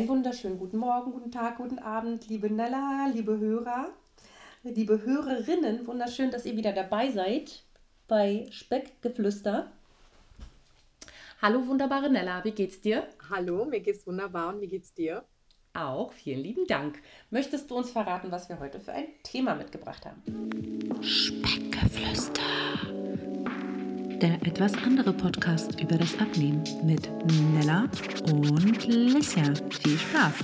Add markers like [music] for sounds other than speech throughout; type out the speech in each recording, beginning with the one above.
Einen wunderschönen guten Morgen, guten Tag, guten Abend, liebe Nella, liebe Hörer, liebe Hörerinnen. Wunderschön, dass ihr wieder dabei seid bei Speckgeflüster. Hallo, wunderbare Nella, wie geht's dir? Hallo, mir geht's wunderbar und wie geht's dir? Auch, vielen lieben Dank. Möchtest du uns verraten, was wir heute für ein Thema mitgebracht haben? Speckgeflüster. Der etwas andere Podcast über das Abnehmen mit Nella und Lissia. Viel Spaß!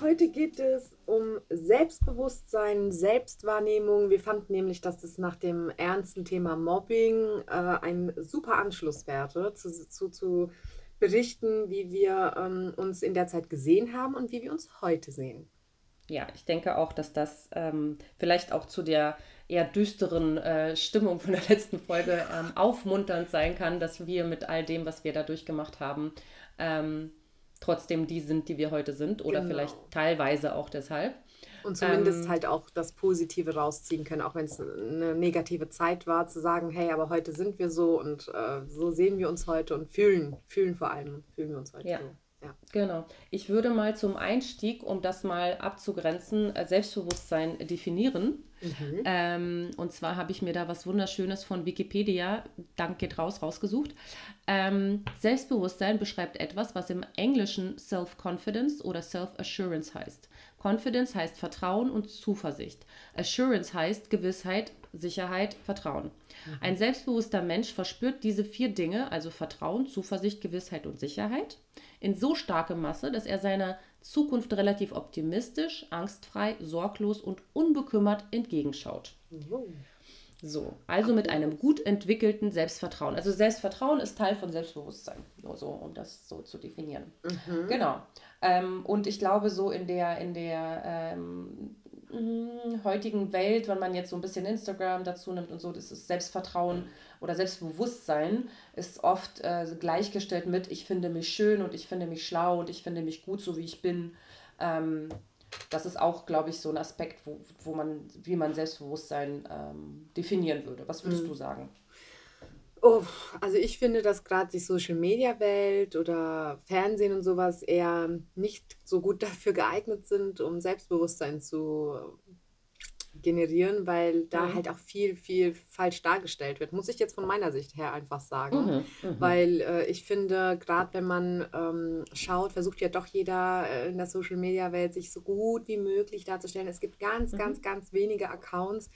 Heute geht es um Selbstbewusstsein, Selbstwahrnehmung. Wir fanden nämlich, dass das nach dem ernsten Thema Mobbing äh, ein super Anschluss wäre, zu, zu, zu berichten, wie wir ähm, uns in der Zeit gesehen haben und wie wir uns heute sehen. Ja, ich denke auch, dass das ähm, vielleicht auch zu der eher düsteren äh, Stimmung von der [laughs] letzten Folge ähm, aufmunternd sein kann, dass wir mit all dem, was wir da durchgemacht haben, ähm, trotzdem die sind, die wir heute sind oder genau. vielleicht teilweise auch deshalb. Und zumindest ähm, halt auch das Positive rausziehen können, auch wenn es eine negative Zeit war, zu sagen, hey, aber heute sind wir so und äh, so sehen wir uns heute und fühlen, fühlen vor allem, fühlen wir uns heute ja. so. Ja. Genau. Ich würde mal zum Einstieg, um das mal abzugrenzen, äh, Selbstbewusstsein definieren. Mhm. Ähm, und zwar habe ich mir da was Wunderschönes von Wikipedia, Dank geht raus, rausgesucht. Ähm, Selbstbewusstsein beschreibt etwas, was im Englischen Self-Confidence oder Self-Assurance heißt. Confidence heißt Vertrauen und Zuversicht. Assurance heißt Gewissheit, Sicherheit, Vertrauen. Mhm. Ein selbstbewusster Mensch verspürt diese vier Dinge, also Vertrauen, Zuversicht, Gewissheit und Sicherheit, in so starke Masse, dass er seiner Zukunft relativ optimistisch, angstfrei, sorglos und unbekümmert entgegenschaut. Mhm. So, also mit einem gut entwickelten Selbstvertrauen. Also Selbstvertrauen ist Teil von Selbstbewusstsein, nur so, um das so zu definieren. Mhm. Genau. Ähm, und ich glaube, so in der, in der ähm, heutigen Welt, wenn man jetzt so ein bisschen Instagram dazu nimmt und so, das ist Selbstvertrauen oder Selbstbewusstsein ist oft äh, gleichgestellt mit, ich finde mich schön und ich finde mich schlau und ich finde mich gut, so wie ich bin. Ähm, das ist auch, glaube ich, so ein Aspekt, wo, wo man, wie man Selbstbewusstsein ähm, definieren würde. Was würdest mhm. du sagen? Oh, also ich finde, dass gerade die Social-Media-Welt oder Fernsehen und sowas eher nicht so gut [laughs] dafür geeignet sind, um Selbstbewusstsein zu generieren, weil da mhm. halt auch viel, viel falsch dargestellt wird. Muss ich jetzt von meiner Sicht her einfach sagen. Mhm. Mhm. Weil äh, ich finde, gerade wenn man ähm, schaut, versucht ja doch jeder äh, in der Social-Media-Welt sich so gut wie möglich darzustellen. Es gibt ganz, mhm. ganz, ganz wenige Accounts,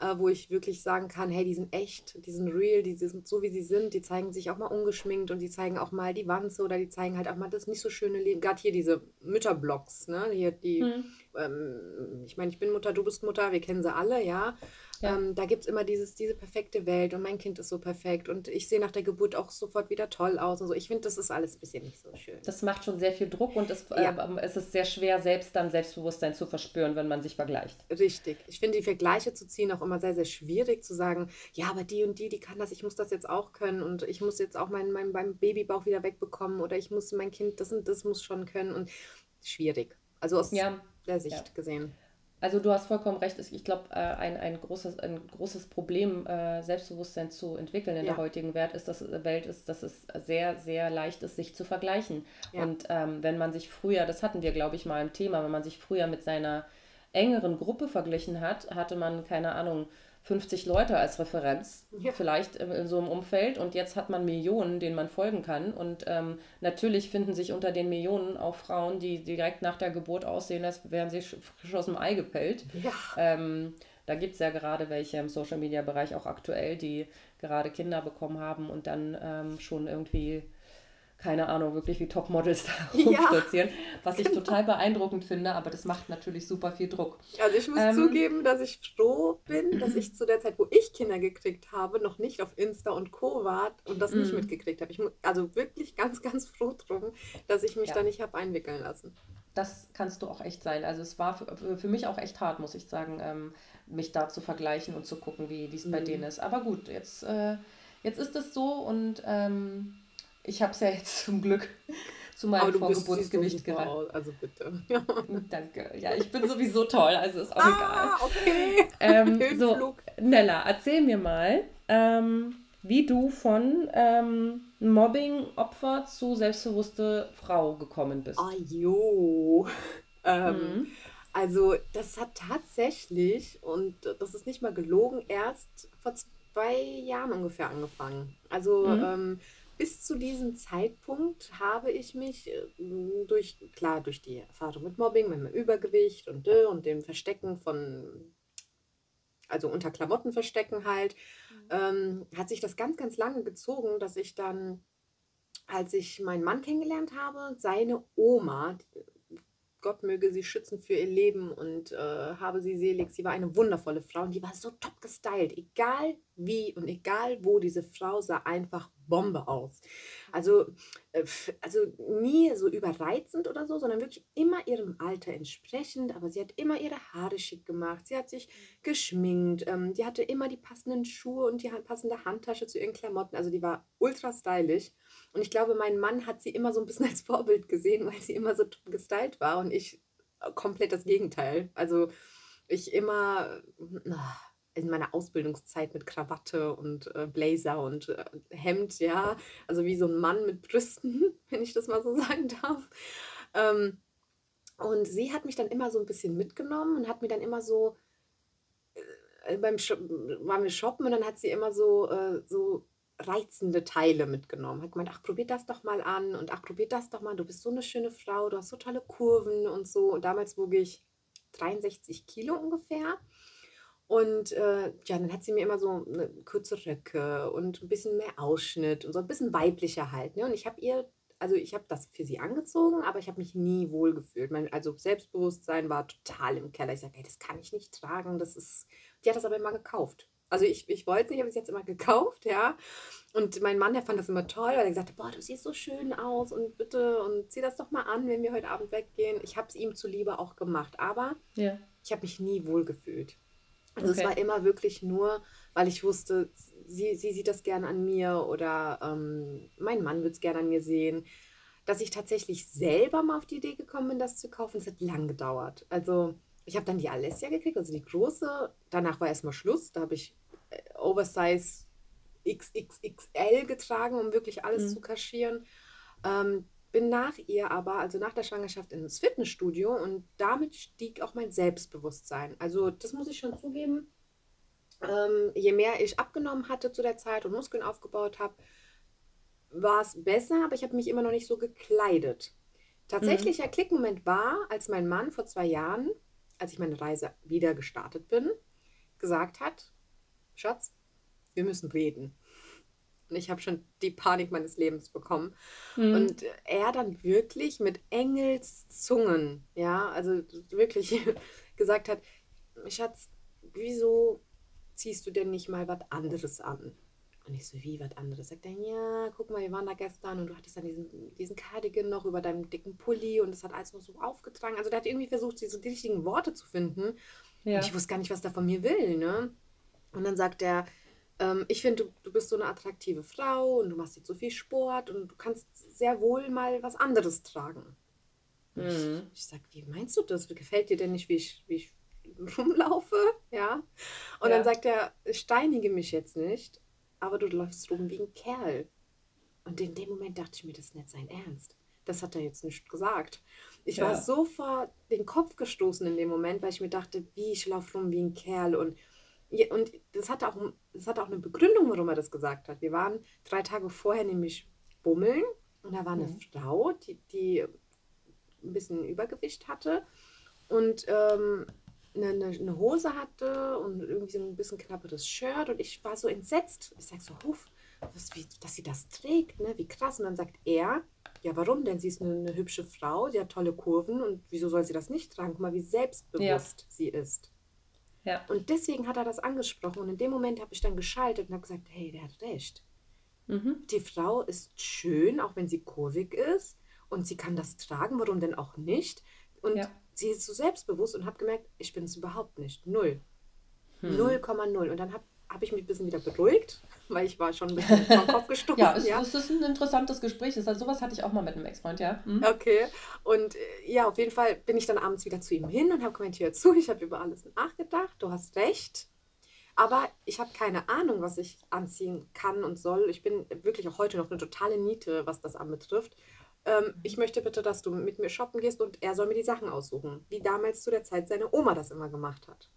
äh, wo ich wirklich sagen kann, hey, die sind echt, die sind real, die sind so, wie sie sind, die zeigen sich auch mal ungeschminkt und die zeigen auch mal die Wanze oder die zeigen halt auch mal das nicht so schöne Leben. Gerade hier diese Mütterblogs, ne? Hier die, mhm. ähm, ich meine, ich bin Mutter, du bist Mutter, wir kennen sie alle, ja. Ja. Ähm, da gibt es immer dieses, diese perfekte Welt und mein Kind ist so perfekt und ich sehe nach der Geburt auch sofort wieder toll aus und so. Ich finde, das ist alles ein bisschen nicht so schön. Das macht schon sehr viel Druck und es, ja. äh, es ist sehr schwer, selbst dann Selbstbewusstsein zu verspüren, wenn man sich vergleicht. Richtig. Ich finde die Vergleiche zu ziehen auch immer sehr, sehr schwierig, zu sagen, ja, aber die und die, die kann das, ich muss das jetzt auch können und ich muss jetzt auch meinen mein, mein Babybauch wieder wegbekommen oder ich muss mein Kind das und das muss schon können und schwierig. Also aus ja. der Sicht gesehen. Also du hast vollkommen recht. Ich glaube, äh, ein, ein, großes, ein großes Problem, äh, Selbstbewusstsein zu entwickeln in ja. der heutigen Welt ist, dass, äh, Welt ist, dass es sehr, sehr leicht ist, sich zu vergleichen. Ja. Und ähm, wenn man sich früher, das hatten wir, glaube ich, mal im Thema, wenn man sich früher mit seiner engeren Gruppe verglichen hat, hatte man, keine Ahnung, 50 Leute als Referenz, ja. vielleicht in, in, so einem Umfeld. Und jetzt hat man Millionen, denen man folgen kann. Und ähm, natürlich finden sich unter den Millionen auch Frauen, die direkt nach der Geburt aussehen, als wären sie frisch aus dem Ei gepellt. Ja. Ähm, da gibt es ja gerade welche im Social-Media-Bereich auch aktuell, die gerade Kinder bekommen haben und dann ähm, schon irgendwie keine Ahnung, wirklich wie Topmodels [laughs] da rumstürzieren, ja, was ich genau. total beeindruckend finde, aber das macht natürlich super viel Druck. Also ich muss ähm, zugeben, dass ich froh bin, dass ich zu der Zeit, wo ich Kinder gekriegt habe, noch nicht auf Insta und Co. war und das nicht mhm. mitgekriegt habe. Ich muss also wirklich ganz, ganz froh drum, dass ich mich ja. da nicht habe einwickeln lassen. Das kannst du auch echt sein. Also es war für, für mich auch echt hart, muss ich sagen, ähm, mich da zu vergleichen und zu gucken, wie es mhm. bei denen ist. Aber gut, jetzt, äh, jetzt ist es so und ähm, ich habe es ja jetzt zum Glück [laughs] zu meinem Vorgeburtsgewicht gereicht. Also bitte. [laughs] Danke. Ja, ich bin sowieso toll, also ist auch ah, egal. Okay. [laughs] Ähm, so, Nella, erzähl mir mal, ähm, wie du von ähm, Mobbing-Opfer zu selbstbewusste Frau gekommen bist. Ah, jo. ähm, mhm. Also, das hat tatsächlich, und das ist nicht mal gelogen, erst vor zwei Jahren ungefähr angefangen. Also, mhm. Bis zu diesem Zeitpunkt habe ich mich äh, durch, klar, durch die Erfahrung mit Mobbing, mit meinem Übergewicht und, äh, und dem Verstecken von also unter Klamotten verstecken halt, mhm. ähm, hat sich das ganz, ganz lange gezogen, dass ich dann, als ich meinen Mann kennengelernt habe, seine Oma, Gott möge sie schützen für ihr Leben und äh, habe sie selig. Sie war eine wundervolle Frau und die war so top gestylt. Egal wie und egal wo, diese Frau sah einfach Bombe aus. Also, äh, also nie so überreizend oder so, sondern wirklich immer ihrem Alter entsprechend. Aber sie hat immer ihre Haare schick gemacht. Sie hat sich geschminkt. Ähm, die hatte immer die passenden Schuhe und die passende Handtasche zu ihren Klamotten. Also die war ultra stylisch. Und ich glaube, mein Mann hat sie immer so ein bisschen [laughs] als Vorbild gesehen, weil sie immer so gestylt war und ich äh, komplett das Gegenteil. Also ich immer in meiner Ausbildungszeit mit Krawatte und äh, Blazer und äh, Hemd, ja, also wie so ein Mann mit Brüsten, [laughs] wenn ich das mal so [laughs] sagen darf. Ähm, und sie hat mich dann immer so ein bisschen mitgenommen und hat mir dann immer so äh, beim Sh waren wir shoppen und dann hat sie immer so, äh, so reizende Teile mitgenommen. Hat gemeint, ach, probier das doch mal an und ach, probier das doch mal. Du bist so eine schöne Frau, du hast so tolle Kurven und so. Und damals wog ich 63 Kilo ungefähr. Und äh, ja, dann hat sie mir immer so eine kurze Röcke und ein bisschen mehr Ausschnitt und so ein bisschen weiblicher halt. Ne? Und ich habe ihr, also ich habe das für sie angezogen, aber ich habe mich nie wohl gefühlt. Mein, also Selbstbewusstsein war total im Keller. Ich sage, hey, das kann ich nicht tragen. Das ist. Die hat das aber immer gekauft. Also ich, ich wollte es nicht, habe es jetzt immer gekauft, ja. Und mein Mann, der fand das immer toll, weil er gesagt hat, boah, du siehst so schön aus und bitte und zieh das doch mal an, wenn wir heute Abend weggehen. Ich habe es ihm zuliebe auch gemacht, aber ja. ich habe mich nie wohl gefühlt. Also okay. es war immer wirklich nur, weil ich wusste, sie, sie sieht das gerne an mir oder ähm, mein Mann wird es gerne an mir sehen. Dass ich tatsächlich selber mal auf die Idee gekommen bin, das zu kaufen, es hat lang gedauert. Also ich habe dann die Alessia gekriegt, also die große. Danach war erstmal Schluss. Da habe ich Oversize XXXL getragen, um wirklich alles mhm. zu kaschieren. Ähm, bin nach ihr aber, also nach der Schwangerschaft, ins Fitnessstudio und damit stieg auch mein Selbstbewusstsein. Also das muss ich schon zugeben. Ähm, je mehr ich abgenommen hatte zu der Zeit und Muskeln aufgebaut habe, war es besser, aber ich habe mich immer noch nicht so gekleidet. Tatsächlicher mhm. Klickmoment war, als mein Mann vor zwei Jahren, als ich meine Reise wieder gestartet bin, gesagt hat, Schatz, wir müssen reden. Und ich habe schon die Panik meines Lebens bekommen. Mhm. Und er dann wirklich mit Engelszungen, ja, also wirklich [laughs] gesagt hat, Schatz, wieso ziehst du denn nicht mal was anderes an? Und ich so, wie was anderes? Sagt er, ja, guck mal, wir waren da gestern und du hattest dann diesen, diesen Cardigan noch über deinem dicken Pulli und das hat alles noch so aufgetragen. Also der hat irgendwie versucht, diese, die richtigen Worte zu finden. Ja. Und ich wusste gar nicht, was der von mir will, ne? Und dann sagt er, ähm, ich finde, du, du bist so eine attraktive Frau und du machst jetzt so viel Sport und du kannst sehr wohl mal was anderes tragen. Mhm. Ich, ich sage, wie meinst du das? Gefällt dir denn nicht, wie ich, wie ich rumlaufe? Ja. Und ja. dann sagt er, steinige mich jetzt nicht, aber du läufst rum wie ein Kerl. Und in dem Moment dachte ich mir, das ist nicht sein Ernst. Das hat er jetzt nicht gesagt. Ich ja. war so vor den Kopf gestoßen in dem Moment, weil ich mir dachte, wie ich laufe rum wie ein Kerl und und das hatte, auch, das hatte auch eine Begründung, warum er das gesagt hat. Wir waren drei Tage vorher nämlich bummeln und da war eine mhm. Frau, die, die ein bisschen Übergewicht hatte und ähm, eine, eine, Hose hatte und irgendwie so ein bisschen knapperes Shirt und ich war so entsetzt. Ich sage so, Huf, was, wie, dass sie das trägt, ne? wie krass. Und dann sagt er, ja warum denn? Sie ist eine, eine hübsche Frau, sie hat tolle Kurven und wieso soll sie das nicht tragen? Guck mal, wie selbstbewusst ja. sie ist. Ja. Und deswegen hat er das angesprochen. Und in dem Moment habe ich dann geschaltet und habe gesagt, hey, der hat recht. Mhm. Die Frau ist schön, auch wenn sie kurvig ist. Und sie kann das tragen, warum denn auch nicht? Und ja. sie ist so selbstbewusst und habe gemerkt, ich bin es überhaupt nicht. Null. 0,0. Hm. Und dann habe habe ich mich ein bisschen wieder beruhigt, [laughs] weil ich war schon ein bisschen vom Kopf [laughs] gestoßen. ja, es, ja, es ist ein interessantes Gespräch. Heißt, sowas hatte ich auch mal mit einem Ex-Freund, ja. Mhm. Okay. Und äh, ja, auf jeden Fall bin ich dann abends wieder zu ihm hin und habe gemeint, hör zu, ich habe über alles nachgedacht, du hast recht. Aber ich habe keine Ahnung, was ich anziehen kann und soll. Ich bin wirklich auch heute noch eine totale Niete, was das anbetrifft. Ähm, ich möchte bitte, dass du mit mir shoppen gehst und er soll mir die Sachen aussuchen, wie damals zu der Zeit seine Oma das immer gemacht hat.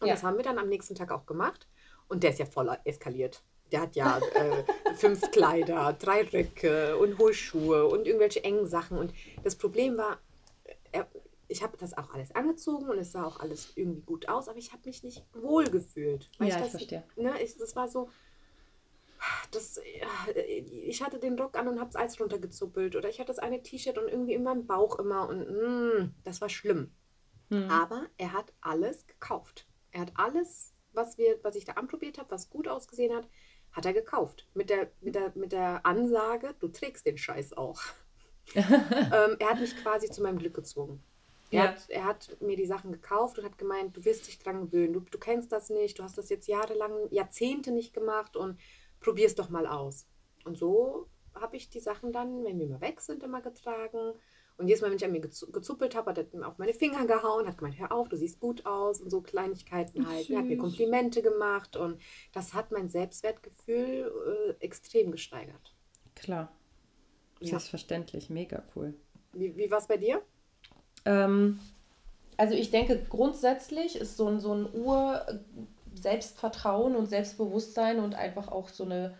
Und ja. das haben wir dann am nächsten Tag auch gemacht. Und der ist ja voll eskaliert. Der hat ja äh, fünf [laughs] Kleider, drei Röcke und hohe Schuhe und irgendwelche engen Sachen. Und das Problem war, er, ich habe das auch alles angezogen und es sah auch alles irgendwie gut aus, aber ich habe mich nicht wohl gefühlt. ja, ich, das, ich verstehe. Ne, ich, das war so, das, ich hatte den Rock an und habe es alles runtergezuppelt oder ich hatte das eine T-Shirt und irgendwie in meinem Bauch immer und mm, das war schlimm. Mhm. Aber er hat alles gekauft. Er hat alles, was, wir, was ich da anprobiert habe, was gut ausgesehen hat, hat er gekauft. Mit der, mit der, mit der Ansage, du trägst den Scheiß auch. [laughs] ähm, er hat mich quasi zu meinem Glück gezwungen. Er, ja. hat, er hat mir die Sachen gekauft und hat gemeint, du wirst dich dran gewöhnen, du, du kennst das nicht, du hast das jetzt jahrelang, Jahrzehnte nicht gemacht und probier es doch mal aus. Und so habe ich die Sachen dann, wenn wir mal weg sind, immer getragen. Und jedes Mal, wenn ich an mir gezuppelt habe, hat er auf meine Finger gehauen, hat gemeint, hör auf, du siehst gut aus und so Kleinigkeiten halt. Er hat mir Komplimente gemacht und das hat mein Selbstwertgefühl äh, extrem gesteigert. Klar. Selbstverständlich, ja. mega cool. Wie, wie war es bei dir? Ähm, also ich denke, grundsätzlich ist so ein, so ein Ur Selbstvertrauen und Selbstbewusstsein und einfach auch so eine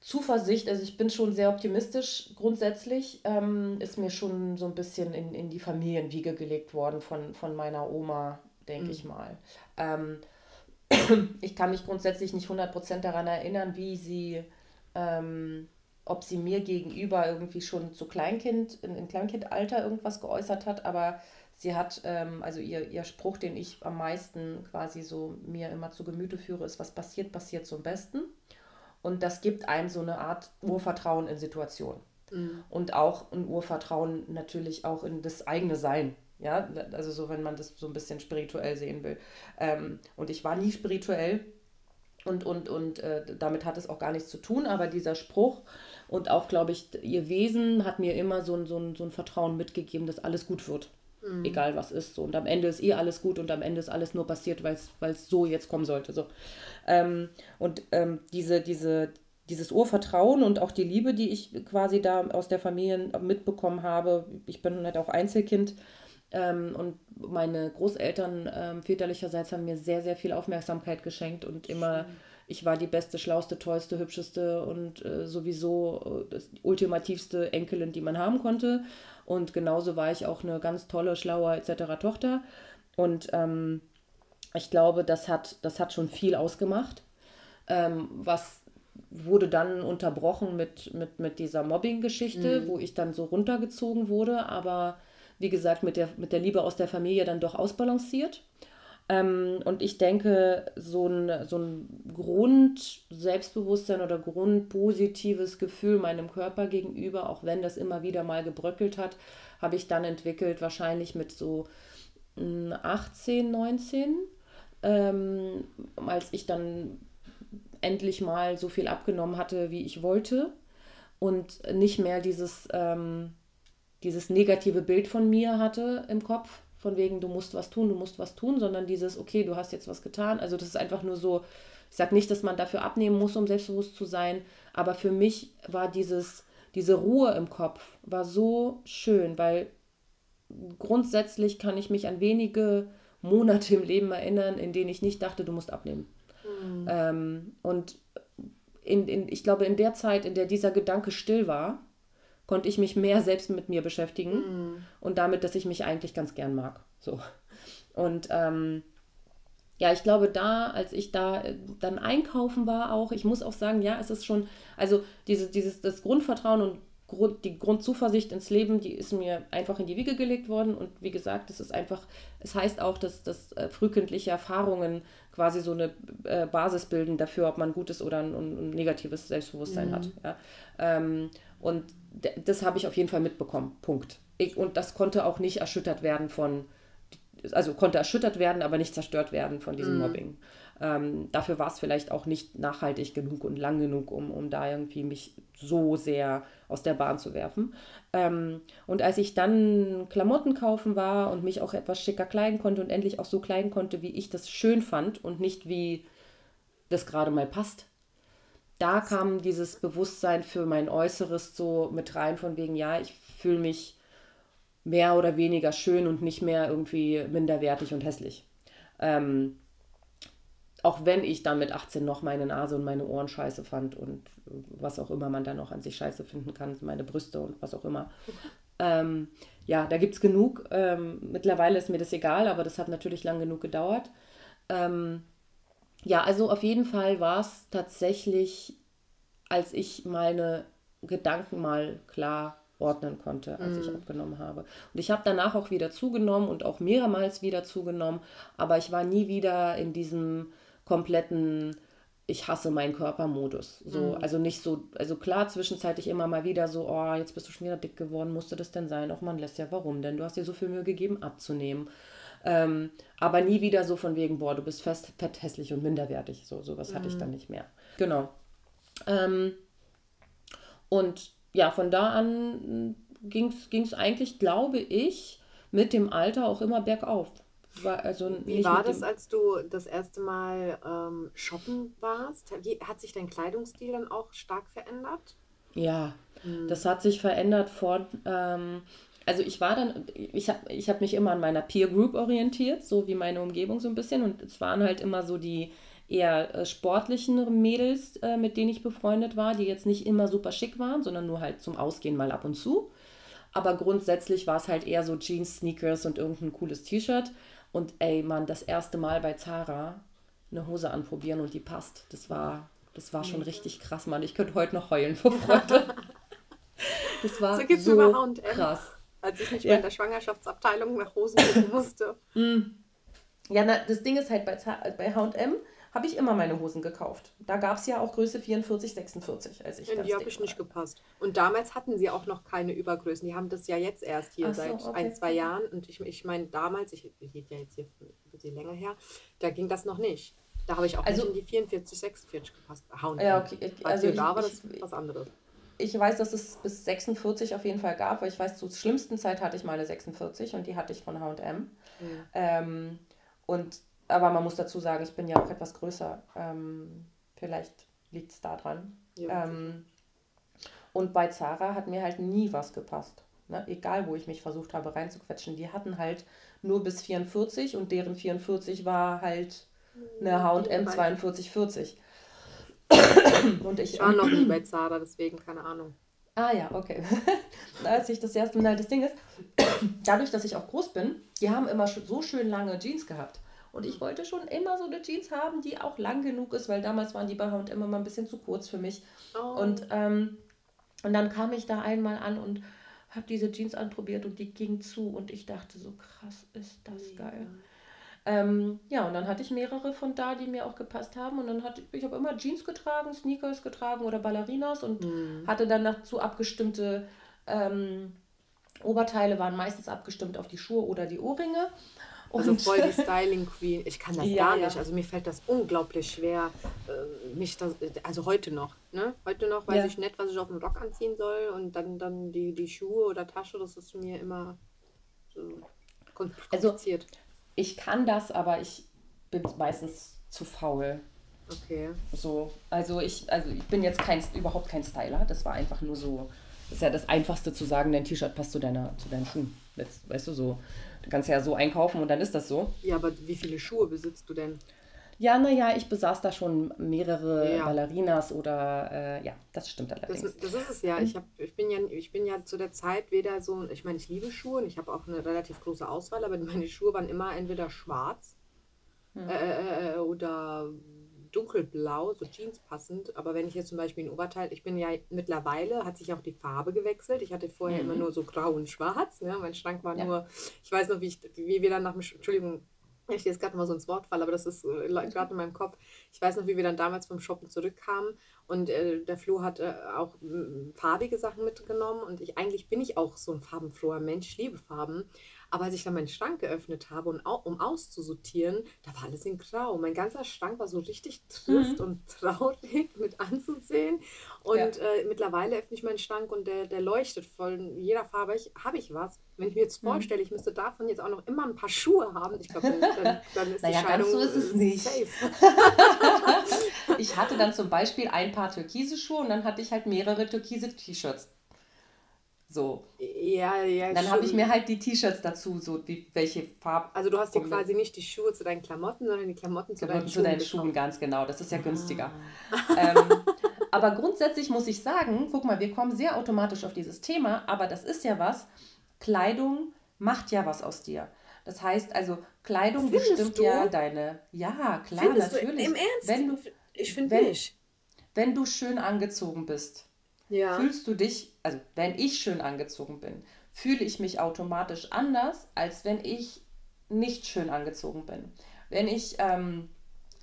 Zuversicht. Also ich bin schon sehr optimistisch grundsätzlich. Ähm, ist mir schon so ein bisschen in, in die Familienwiege gelegt worden von, von meiner Oma, denke mhm. ich mal. Ähm, [clears throat] ich kann mich grundsätzlich nicht 100% daran erinnern, wie sie, ähm, ob sie mir gegenüber irgendwie schon zu Kleinkind, in, in Kleinkindalter irgendwas geäußert hat, aber sie hat, ähm, also ihr, ihr Spruch, den ich am meisten quasi so mir immer zu Gemüte führe, ist, was passiert, passiert zum Besten. Und das gibt einem so eine Art Urvertrauen in Situationen. Mhm. Und auch ein Urvertrauen natürlich auch in das eigene Sein. Ja, also so, wenn man das so ein bisschen spirituell sehen will. Ähm, und ich war nie spirituell und, und, und äh, damit hat es auch gar nichts zu tun, aber dieser Spruch und auch, glaube ich, ihr Wesen hat mir immer so ein, so, ein, so ein Vertrauen mitgegeben, dass alles gut wird. Mhm. Egal was ist. So. Und am Ende ist eh alles gut und am Ende ist alles nur passiert, weil es so jetzt kommen sollte. So. Ähm, und ähm, diese, diese, dieses Urvertrauen und auch die Liebe, die ich quasi da aus der Familie mitbekommen habe, ich bin halt auch Einzelkind, ähm, und meine Großeltern ähm, väterlicherseits haben mir sehr, sehr viel Aufmerksamkeit geschenkt und immer, Schön. Ich war die beste, schlauste, tollste, hübscheste und äh, sowieso äh, das ultimativste Enkelin, die man haben konnte. Und genauso war ich auch eine ganz tolle, schlaue etc. Tochter. Und ähm, ich glaube, das hat, das hat schon viel ausgemacht. Ähm, was wurde dann unterbrochen mit, mit, mit dieser Mobbing-Geschichte, mhm. wo ich dann so runtergezogen wurde, aber wie gesagt, mit der, mit der Liebe aus der Familie dann doch ausbalanciert. Ähm, und ich denke, so ein, so ein Grund-Selbstbewusstsein oder grundpositives Gefühl meinem Körper gegenüber, auch wenn das immer wieder mal gebröckelt hat, habe ich dann entwickelt, wahrscheinlich mit so 18, hm, 19, ähm, als ich dann endlich mal so viel abgenommen hatte, wie ich wollte. Und nicht mehr dieses, ähm, dieses negative Bild von mir hatte im Kopf, von wegen, du musst was tun, du musst was tun, sondern dieses, okay, du hast jetzt was getan. Also das ist einfach nur so, ich sage nicht, dass man dafür abnehmen muss, um selbstbewusst zu sein, aber für mich war dieses, diese Ruhe im Kopf, war so schön, weil grundsätzlich kann ich mich an wenige Monate im Leben erinnern, in denen ich nicht dachte, du musst abnehmen. Mhm. Ähm, und in, in, ich glaube, in der Zeit, in der dieser Gedanke still war, konnte ich mich mehr selbst mit mir beschäftigen mm. und damit, dass ich mich eigentlich ganz gern mag. So. Und ähm, ja, ich glaube, da, als ich da äh, dann einkaufen war, auch, ich muss auch sagen, ja, es ist schon, also diese, dieses, das Grundvertrauen und Grund, die Grundzuversicht ins Leben, die ist mir einfach in die Wiege gelegt worden. Und wie gesagt, es ist einfach, es heißt auch, dass, dass äh, frühkindliche Erfahrungen quasi so eine äh, Basis bilden dafür, ob man gutes oder ein, ein negatives Selbstbewusstsein mhm. hat. Ja? Ähm, und das habe ich auf jeden Fall mitbekommen. Punkt. Ich, und das konnte auch nicht erschüttert werden von, also konnte erschüttert werden, aber nicht zerstört werden von diesem mm. Mobbing. ähm, dafür war es vielleicht auch nicht nachhaltig genug und lang genug, um, um da irgendwie mich so sehr aus der Bahn zu werfen. Ähm, und als ich dann Klamotten kaufen war und mich auch etwas schicker kleiden konnte und endlich auch so kleiden konnte, wie ich das schön fand und nicht wie das gerade mal passt, da kam dieses Bewusstsein für mein Äußeres so mit rein, von wegen, ja, ich fühle mich mehr oder weniger schön und nicht mehr irgendwie minderwertig und hässlich. Ähm, auch wenn ich dann mit 18 noch meine Nase und meine Ohren scheiße fand und was auch immer man dann noch an sich scheiße finden kann, meine Brüste und was auch immer. Ähm, ja, da gibt es genug. Ähm, mittlerweile ist mir das egal, aber das hat natürlich lang genug gedauert. Ähm, ja, also auf jeden Fall war es tatsächlich, als ich meine Gedanken mal klar ordnen konnte, als mm. ich mhm. abgenommen habe. Und ich habe danach auch wieder zugenommen und auch mehrmals wieder zugenommen, aber ich war nie wieder in diesem kompletten ich hasse meinen Körpermodus. So, mm. also nicht so, also klar, zwischenzeitlich immer mal wieder so, oh, jetzt bist du schon wieder dick geworden, musste das denn sein? Auch man lässt ja, warum denn? Du hast dir so viel Mühe gegeben, abzunehmen. Ähm, aber nie wieder so von wegen, boah, du bist fest, fett, hässlich und minderwertig. So, sowas mm. hatte ich mhm. dann nicht mehr. Genau. Ähm, und ja, von da an ging es eigentlich, glaube ich, mit dem Alter auch immer bergauf. War also Wie war das, als du das erste Mal ähm, shoppen warst? Wie, hat sich dein Kleidungsstil dann auch stark verändert? Ja, hm. das hat sich verändert von, ähm, also ich war dann, ich habe ich hab mich immer an meiner Peer Group orientiert, so wie meine Umgebung so ein bisschen und es waren halt immer so die, eher äh, sportlichen Mädels, äh, mit denen ich befreundet war, die jetzt nicht immer super schick waren, sondern nur halt zum Ausgehen mal ab und zu. Aber grundsätzlich war es halt eher so Jeans, Sneakers und irgendein cooles T-Shirt. Und ey, Mann, das erste Mal bei Zara eine Hose anprobieren und die passt. Das war, das war schon richtig krass, Mann. Ich könnte heute noch heulen vor Freude. [laughs] das war so, so krass. Als ich nicht ja. mehr in der Schwangerschaftsabteilung nach Hosen gucken musste. [laughs] Mm. Ja, na, das Ding ist halt bei, bei H&M, habe ich immer meine Hosen gekauft. Da gab es ja auch Größe 44, 46, als ich In die habe ich nicht gepasst. Und damals hatten sie auch noch keine Übergrößen. Die haben das ja jetzt erst hier so, seit okay. ein, zwei Jahren. Und ich, ich meine, damals, ich rede ja jetzt hier ein bisschen länger her, da ging das noch nicht. Da habe ich auch also, nicht in die 44, 46 gepasst. Hauen ja, okay. Also da war das was anderes. Ich weiß, dass es bis 46 auf jeden Fall gab, weil ich weiß, zur schlimmsten Zeit hatte ich mal eine 46 und die hatte ich von H&M. Mhm. Ähm, und aber man muss dazu sagen, ich bin ja auch etwas größer. Ähm, vielleicht liegt es daran. Ja. Ähm, und bei Zara hat mir halt nie was gepasst. Ne? Egal, wo ich mich versucht habe reinzuquetschen. Die hatten halt nur bis 44 und deren 44 war halt eine HM 4240. [clears throat] und ich, ich war noch nie [clears throat] bei Zara, deswegen keine Ahnung. Ah ja, okay. [laughs] Als ich das erste Mal, das Ding ist, [clears throat] dadurch, dass ich auch groß bin, die haben immer so schön lange Jeans gehabt. Und ich wollte schon immer so eine Jeans haben, die auch lang genug ist, weil damals waren die bei H&M immer mal ein bisschen zu kurz für mich. Oh. Und, ähm, und dann kam ich da einmal an und habe diese Jeans anprobiert und die ging zu und ich dachte so, krass, ist das ja. geil. Ähm, ja, und dann hatte ich mehrere von da, die mir auch gepasst haben. Und dann hatte ich, ich habe immer Jeans getragen, Sneakers getragen oder Ballerinas und mhm. hatte dann dazu abgestimmte ähm, Oberteile, waren meistens abgestimmt auf die Schuhe oder die Ohrringe. Also voll die [laughs] Styling Queen. Ich kann das ja, gar nicht. Also mir fällt das unglaublich schwer, äh, mich das, also heute noch, ne? Heute noch weiß ja. ich nicht, was ich auf dem Rock anziehen soll und dann, dann die, die Schuhe oder Tasche, das ist mir immer so kompliziert. Also, ich kann das, aber ich bin meistens zu faul. Okay. So, also ich, also ich bin jetzt kein, überhaupt kein Styler. Das war einfach nur so, das ist ja das Einfachste zu sagen, dein T-Shirt passt zu, deiner, zu deinen Schuhen. Jetzt, weißt du, so. Du kannst ja so einkaufen und dann ist das so. Ja, aber wie viele Schuhe besitzt du denn? Ja, naja, ich besaß da schon mehrere ja. Ballerinas oder äh, ja, das stimmt allerdings. Das, das ist es ja. Ich, hab, ich, bin ja. ich bin ja zu der Zeit weder so, ich meine, ich liebe Schuhe und ich habe auch eine relativ große Auswahl, aber meine Schuhe waren immer entweder schwarz hm. äh, äh oder dunkelblau, so Jeans passend. Aber wenn ich jetzt zum Beispiel ein Oberteil, ich bin ja mittlerweile, hat sich auch die Farbe gewechselt. Ich hatte vorher mhm. immer nur so grau und schwarz. Ne? Mein Schrank war ja. nur, ich weiß noch, wie, ich, wie wir dann nach dem, Entschuldigung, ich jetzt gerade mal so ins Wort fall, aber das ist äh, gerade in meinem Kopf. Ich weiß noch, wie wir dann damals vom Shoppen zurückkamen Und äh, der Flo hat äh, auch äh, farbige Sachen mitgenommen. Und ich eigentlich bin ich auch so ein farbenfroher Mensch, ich liebe Farben. Aber als ich dann meinen Schrank geöffnet habe, und au um auszusortieren, da war alles in Grau. Mein ganzer Schrank war so richtig trist mhm. und [laughs] traurig mit anzusehen. Und ja. äh, mittlerweile öffne ich meinen Schrank und der, der leuchtet von jeder Farbe. Habe ich was. Wenn ich mir jetzt mhm. vorstelle, ich müsste davon jetzt auch noch immer ein paar Schuhe haben, ich glaube, dann, dann, dann, ist [laughs] naja, die Scheidung so ist es nicht. safe. [laughs] ich hatte dann zum Beispiel ein paar türkise Schuhe und dann hatte ich halt mehrere türkise T-Shirts. So. Ja, ja. Dann habe ich mir halt die T-Shirts dazu, so wie welche Farben. Also du hast dir quasi nicht die Schuhe zu deinen Klamotten, sondern die Klamotten zu Klamotten deinen Schuhen. Zu deinen Schuhen, ganz genau. Das ist ja günstiger. Ah. [laughs] ähm, aber grundsätzlich muss ich sagen, guck mal, wir kommen sehr automatisch auf dieses Thema, aber das ist ja was. Kleidung macht ja was aus dir. Das heißt also, Kleidung Findest bestimmt du? ja deine. Ja, klar, Findest natürlich. Du, Im Ernst? Wenn du, ich finde nicht. Wenn du schön angezogen bist, ja. fühlst du dich, also wenn ich schön angezogen bin, fühle ich mich automatisch anders, als wenn ich nicht schön angezogen bin. Wenn ich ähm,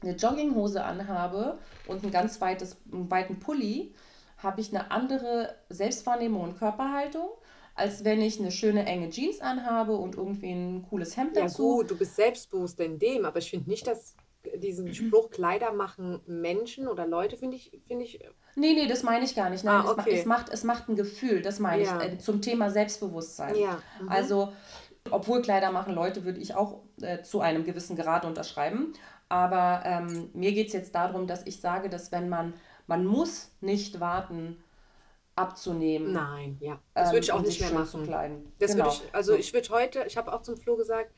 eine Jogginghose anhabe und ein ganz weites, einen weiten Pulli, habe ich eine andere Selbstwahrnehmung und Körperhaltung, als wenn ich eine schöne enge Jeans anhabe und irgendwie ein cooles Hemd dazu. Ja gut, du bist selbstbewusst in dem, aber ich finde nicht, dass diesen. Spruch Kleider machen Menschen oder Leute, finde ich, finde ich. Nee, nee, das meine ich gar nicht. Nein, ah, okay. es, macht, es macht ein Gefühl, das meine ja. ich, äh, zum Thema Selbstbewusstsein. Ja. Mhm. Also, obwohl Kleider machen Leute, würde ich auch äh, zu einem gewissen Grad unterschreiben. Aber ähm, mir geht es jetzt darum, dass ich sage, dass wenn man, man muss nicht warten, abzunehmen. Nein, ja. Das würde ich ähm, auch nicht mehr machen. Das genau. ich, also ich würde heute, ich habe auch zum Flo gesagt,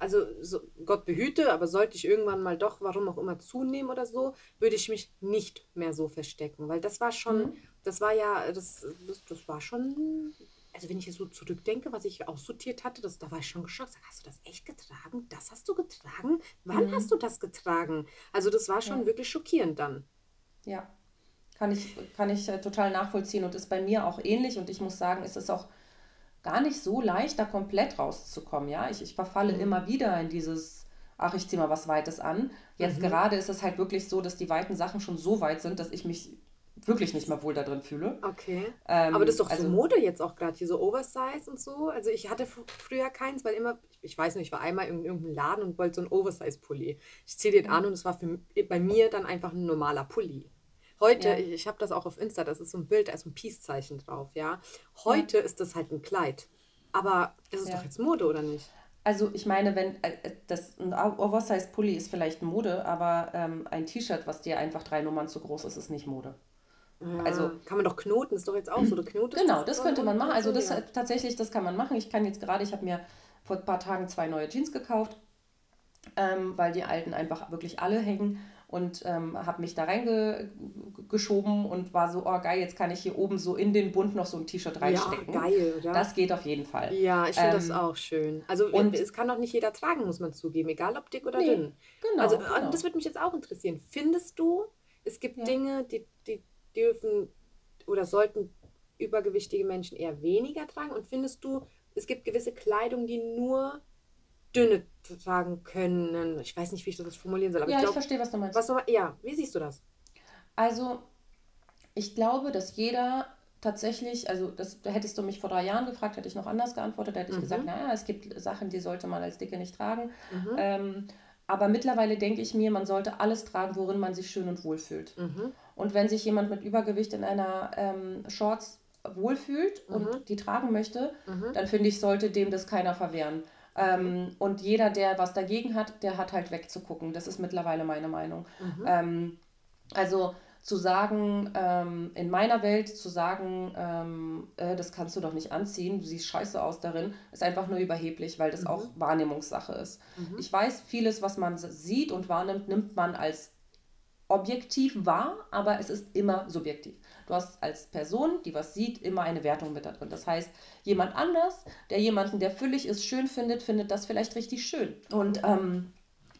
also so, Gott behüte, aber sollte ich irgendwann mal doch, warum auch immer, zunehmen oder so, würde ich mich nicht mehr so verstecken. Weil das war schon, mhm. das war ja, das, das, das, war schon, also wenn ich jetzt so zurückdenke, was ich aussortiert hatte, das, da war ich schon geschockt. Hast du das echt getragen? Das hast du getragen? Wann mhm. hast du das getragen? Also das war schon ja. wirklich schockierend dann. Ja, kann ich, kann ich äh, total nachvollziehen und ist bei mir auch ähnlich und ich muss sagen, es ist auch gar nicht so leicht, da komplett rauszukommen. Ja, ich, ich verfalle mhm. immer wieder in dieses, ach, ich ziehe mal was Weites an. Jetzt mhm. gerade ist es halt wirklich so, dass die weiten Sachen schon so weit sind, dass ich mich wirklich nicht mehr wohl da drin fühle. Okay. Ähm, Aber das ist doch also, so Mode jetzt auch gerade, hier so Oversize und so. Also ich hatte früher keins, weil immer, ich weiß nicht, ich war einmal in irgendeinem Laden und wollte so einen Oversize-Pulli. Ich ziehe den an und es war für, bei mir dann einfach ein normaler Pulli. Heute, ja. ich, ich habe das auch auf Insta, das ist so ein Bild, da ist ein Peace-Zeichen drauf, ja. Heute ja. ist das halt ein Kleid. Aber das ist ja. doch jetzt Mode, oder nicht? Also ich meine, wenn äh, das ein Oversize-Pulli ist vielleicht Mode, aber ähm, ein T-Shirt, was dir einfach drei Nummern zu groß ist, ist nicht Mode. Ja, also kann man doch knoten, ist doch jetzt auch so. Du knotest genau, das, das könnte man machen. Also das ja. tatsächlich, das kann man machen. Ich kann jetzt gerade, ich habe mir vor ein paar Tagen zwei neue Jeans gekauft, ähm, weil die alten einfach wirklich alle hängen und ähm, habe mich da reingeschoben und war so, oh geil, jetzt kann ich hier oben so in den Bund noch so ein T-Shirt reinstecken. Ja, geil, oder? Das geht auf jeden Fall. Ja, ich finde ähm, das auch schön. Also und es kann doch nicht jeder tragen, muss man zugeben, egal ob dick oder nee, dünn. Genau, also genau. das würde mich jetzt auch interessieren. Findest du, es gibt ja. Dinge, die, die dürfen oder sollten übergewichtige Menschen eher weniger tragen? Und findest du, es gibt gewisse Kleidung, die nur dünne tragen können. Ich weiß nicht, wie ich das formulieren soll. Aber ja, ich, glaub, ich verstehe, was du meinst. Was du, ja, wie siehst du das? Also, ich glaube, dass jeder tatsächlich, also das da hättest du mich vor drei Jahren gefragt, hätte ich noch anders geantwortet, da hätte ich mhm. gesagt, naja, es gibt Sachen, die sollte man als Dicke nicht tragen. Mhm. Ähm, aber mittlerweile denke ich mir, man sollte alles tragen, worin man sich schön und wohl fühlt. Mhm. Und wenn sich jemand mit Übergewicht in einer ähm, Shorts wohlfühlt und mhm. die tragen möchte, mhm. dann finde ich, sollte dem das keiner verwehren. Ähm, und jeder, der was dagegen hat, der hat halt wegzugucken. Das ist mittlerweile meine Meinung. Mhm. Ähm, also zu sagen, ähm, in meiner Welt zu sagen, ähm, äh, das kannst du doch nicht anziehen, du siehst scheiße aus darin, ist einfach nur überheblich, weil das mhm. auch Wahrnehmungssache ist. Mhm. Ich weiß, vieles, was man sieht und wahrnimmt, nimmt man als objektiv wahr, aber es ist immer subjektiv. Du hast als Person, die was sieht, immer eine Wertung mit da drin. Das heißt, jemand anders, der jemanden, der füllig ist, schön findet, findet das vielleicht richtig schön. Und ähm,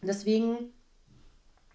deswegen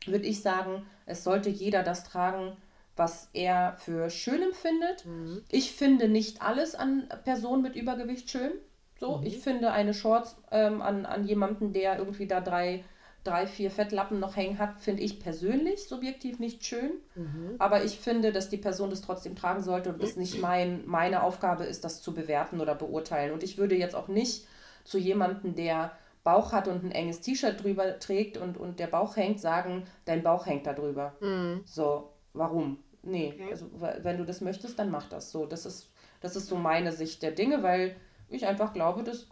würde ich sagen, es sollte jeder das tragen, was er für schön empfindet. Mhm. Ich finde nicht alles an Personen mit Übergewicht schön. So, mhm. ich finde eine Shorts ähm, an, an jemanden, der irgendwie da drei drei, vier Fettlappen noch hängen hat, finde ich persönlich subjektiv nicht schön. Mhm. Aber ich finde, dass die Person das trotzdem tragen sollte und es nicht mein, meine Aufgabe ist, das zu bewerten oder beurteilen. Und ich würde jetzt auch nicht zu jemandem, der Bauch hat und ein enges T-Shirt drüber trägt und, und der Bauch hängt, sagen, dein Bauch hängt da drüber. Mhm. So, warum? Nee, okay. also wenn du das möchtest, dann mach das so. Das ist, das ist so meine Sicht der Dinge, weil ich einfach glaube, dass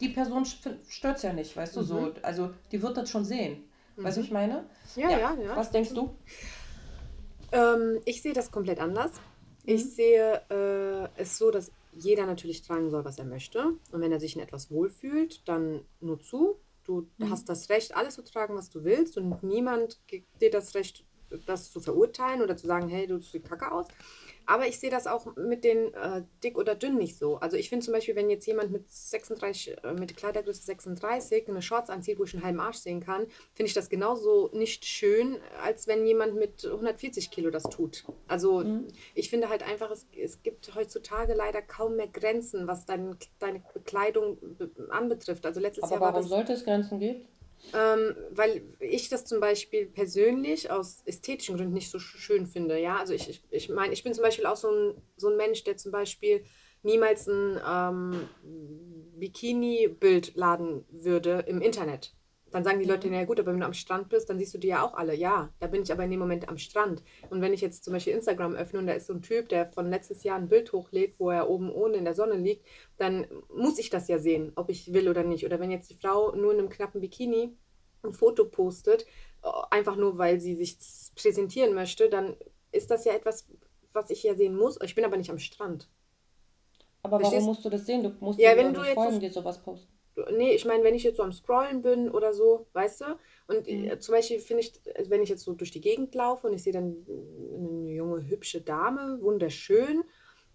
die Person stört es ja nicht, weißt du, mhm. so. Also die wird das schon sehen. Mhm. Weißt du, mhm. ich meine? Ja, ja, ja, ja. Was denkst du? Ähm, ich sehe das komplett anders. Ich mhm. sehe äh, es so, dass jeder natürlich tragen soll, was er möchte. Und wenn er sich in etwas wohlfühlt, dann nur zu. Du mhm. hast das Recht, alles zu tragen, was du willst. Und niemand gibt dir das Recht, das zu verurteilen oder zu sagen, hey, du siehst kacke aus. Aber ich sehe das auch mit den äh, dick oder dünn nicht so. Also ich finde zum Beispiel, wenn jetzt jemand mit 36, äh, mit Kleidergröße 36 eine Shorts anzieht, wo ich einen halben Arsch sehen kann, finde ich das genauso nicht schön, als wenn jemand mit 140 Kilo das tut. Also mhm. ich finde halt einfach, es, es gibt heutzutage leider kaum mehr Grenzen, was dein, deine Bekleidung anbetrifft. Also letztes Aber Jahr warum war das, sollte es Grenzen geben? Ähm, weil ich das zum Beispiel persönlich aus ästhetischen Gründen nicht so schön finde. Ja, also ich, ich, ich meine, ich bin zum Beispiel auch so ein, so ein Mensch, der zum Beispiel niemals ein ähm, Bikini-Bild laden würde im Internet. Dann sagen die Leute, na gut, aber wenn du am Strand bist, dann siehst du die ja auch alle. Ja, da bin ich aber in dem Moment am Strand. Und wenn ich jetzt zum Beispiel Instagram öffne und da ist so ein Typ, der von letztes Jahr ein Bild hochlädt, wo er oben ohne in der Sonne liegt, dann muss ich das ja sehen, ob ich will oder nicht. Oder wenn jetzt die Frau nur in einem knappen Bikini ein Foto postet, äh, einfach nur weil sie sich präsentieren möchte, dann ist das ja etwas, was ich ja sehen muss. Ich bin aber nicht am Strand. Aber Verstehst? warum musst du das sehen? Du musst ja, wenn du jetzt Freunden dir sowas posten. Nee, ich meine, wenn ich jetzt so am Scrollen bin oder so, weißt du? Und mhm. Äh, zum Beispiel finde ich, also wenn ich jetzt so durch die Gegend laufe und ich sehe dann eine junge, hübsche Dame, wunderschön,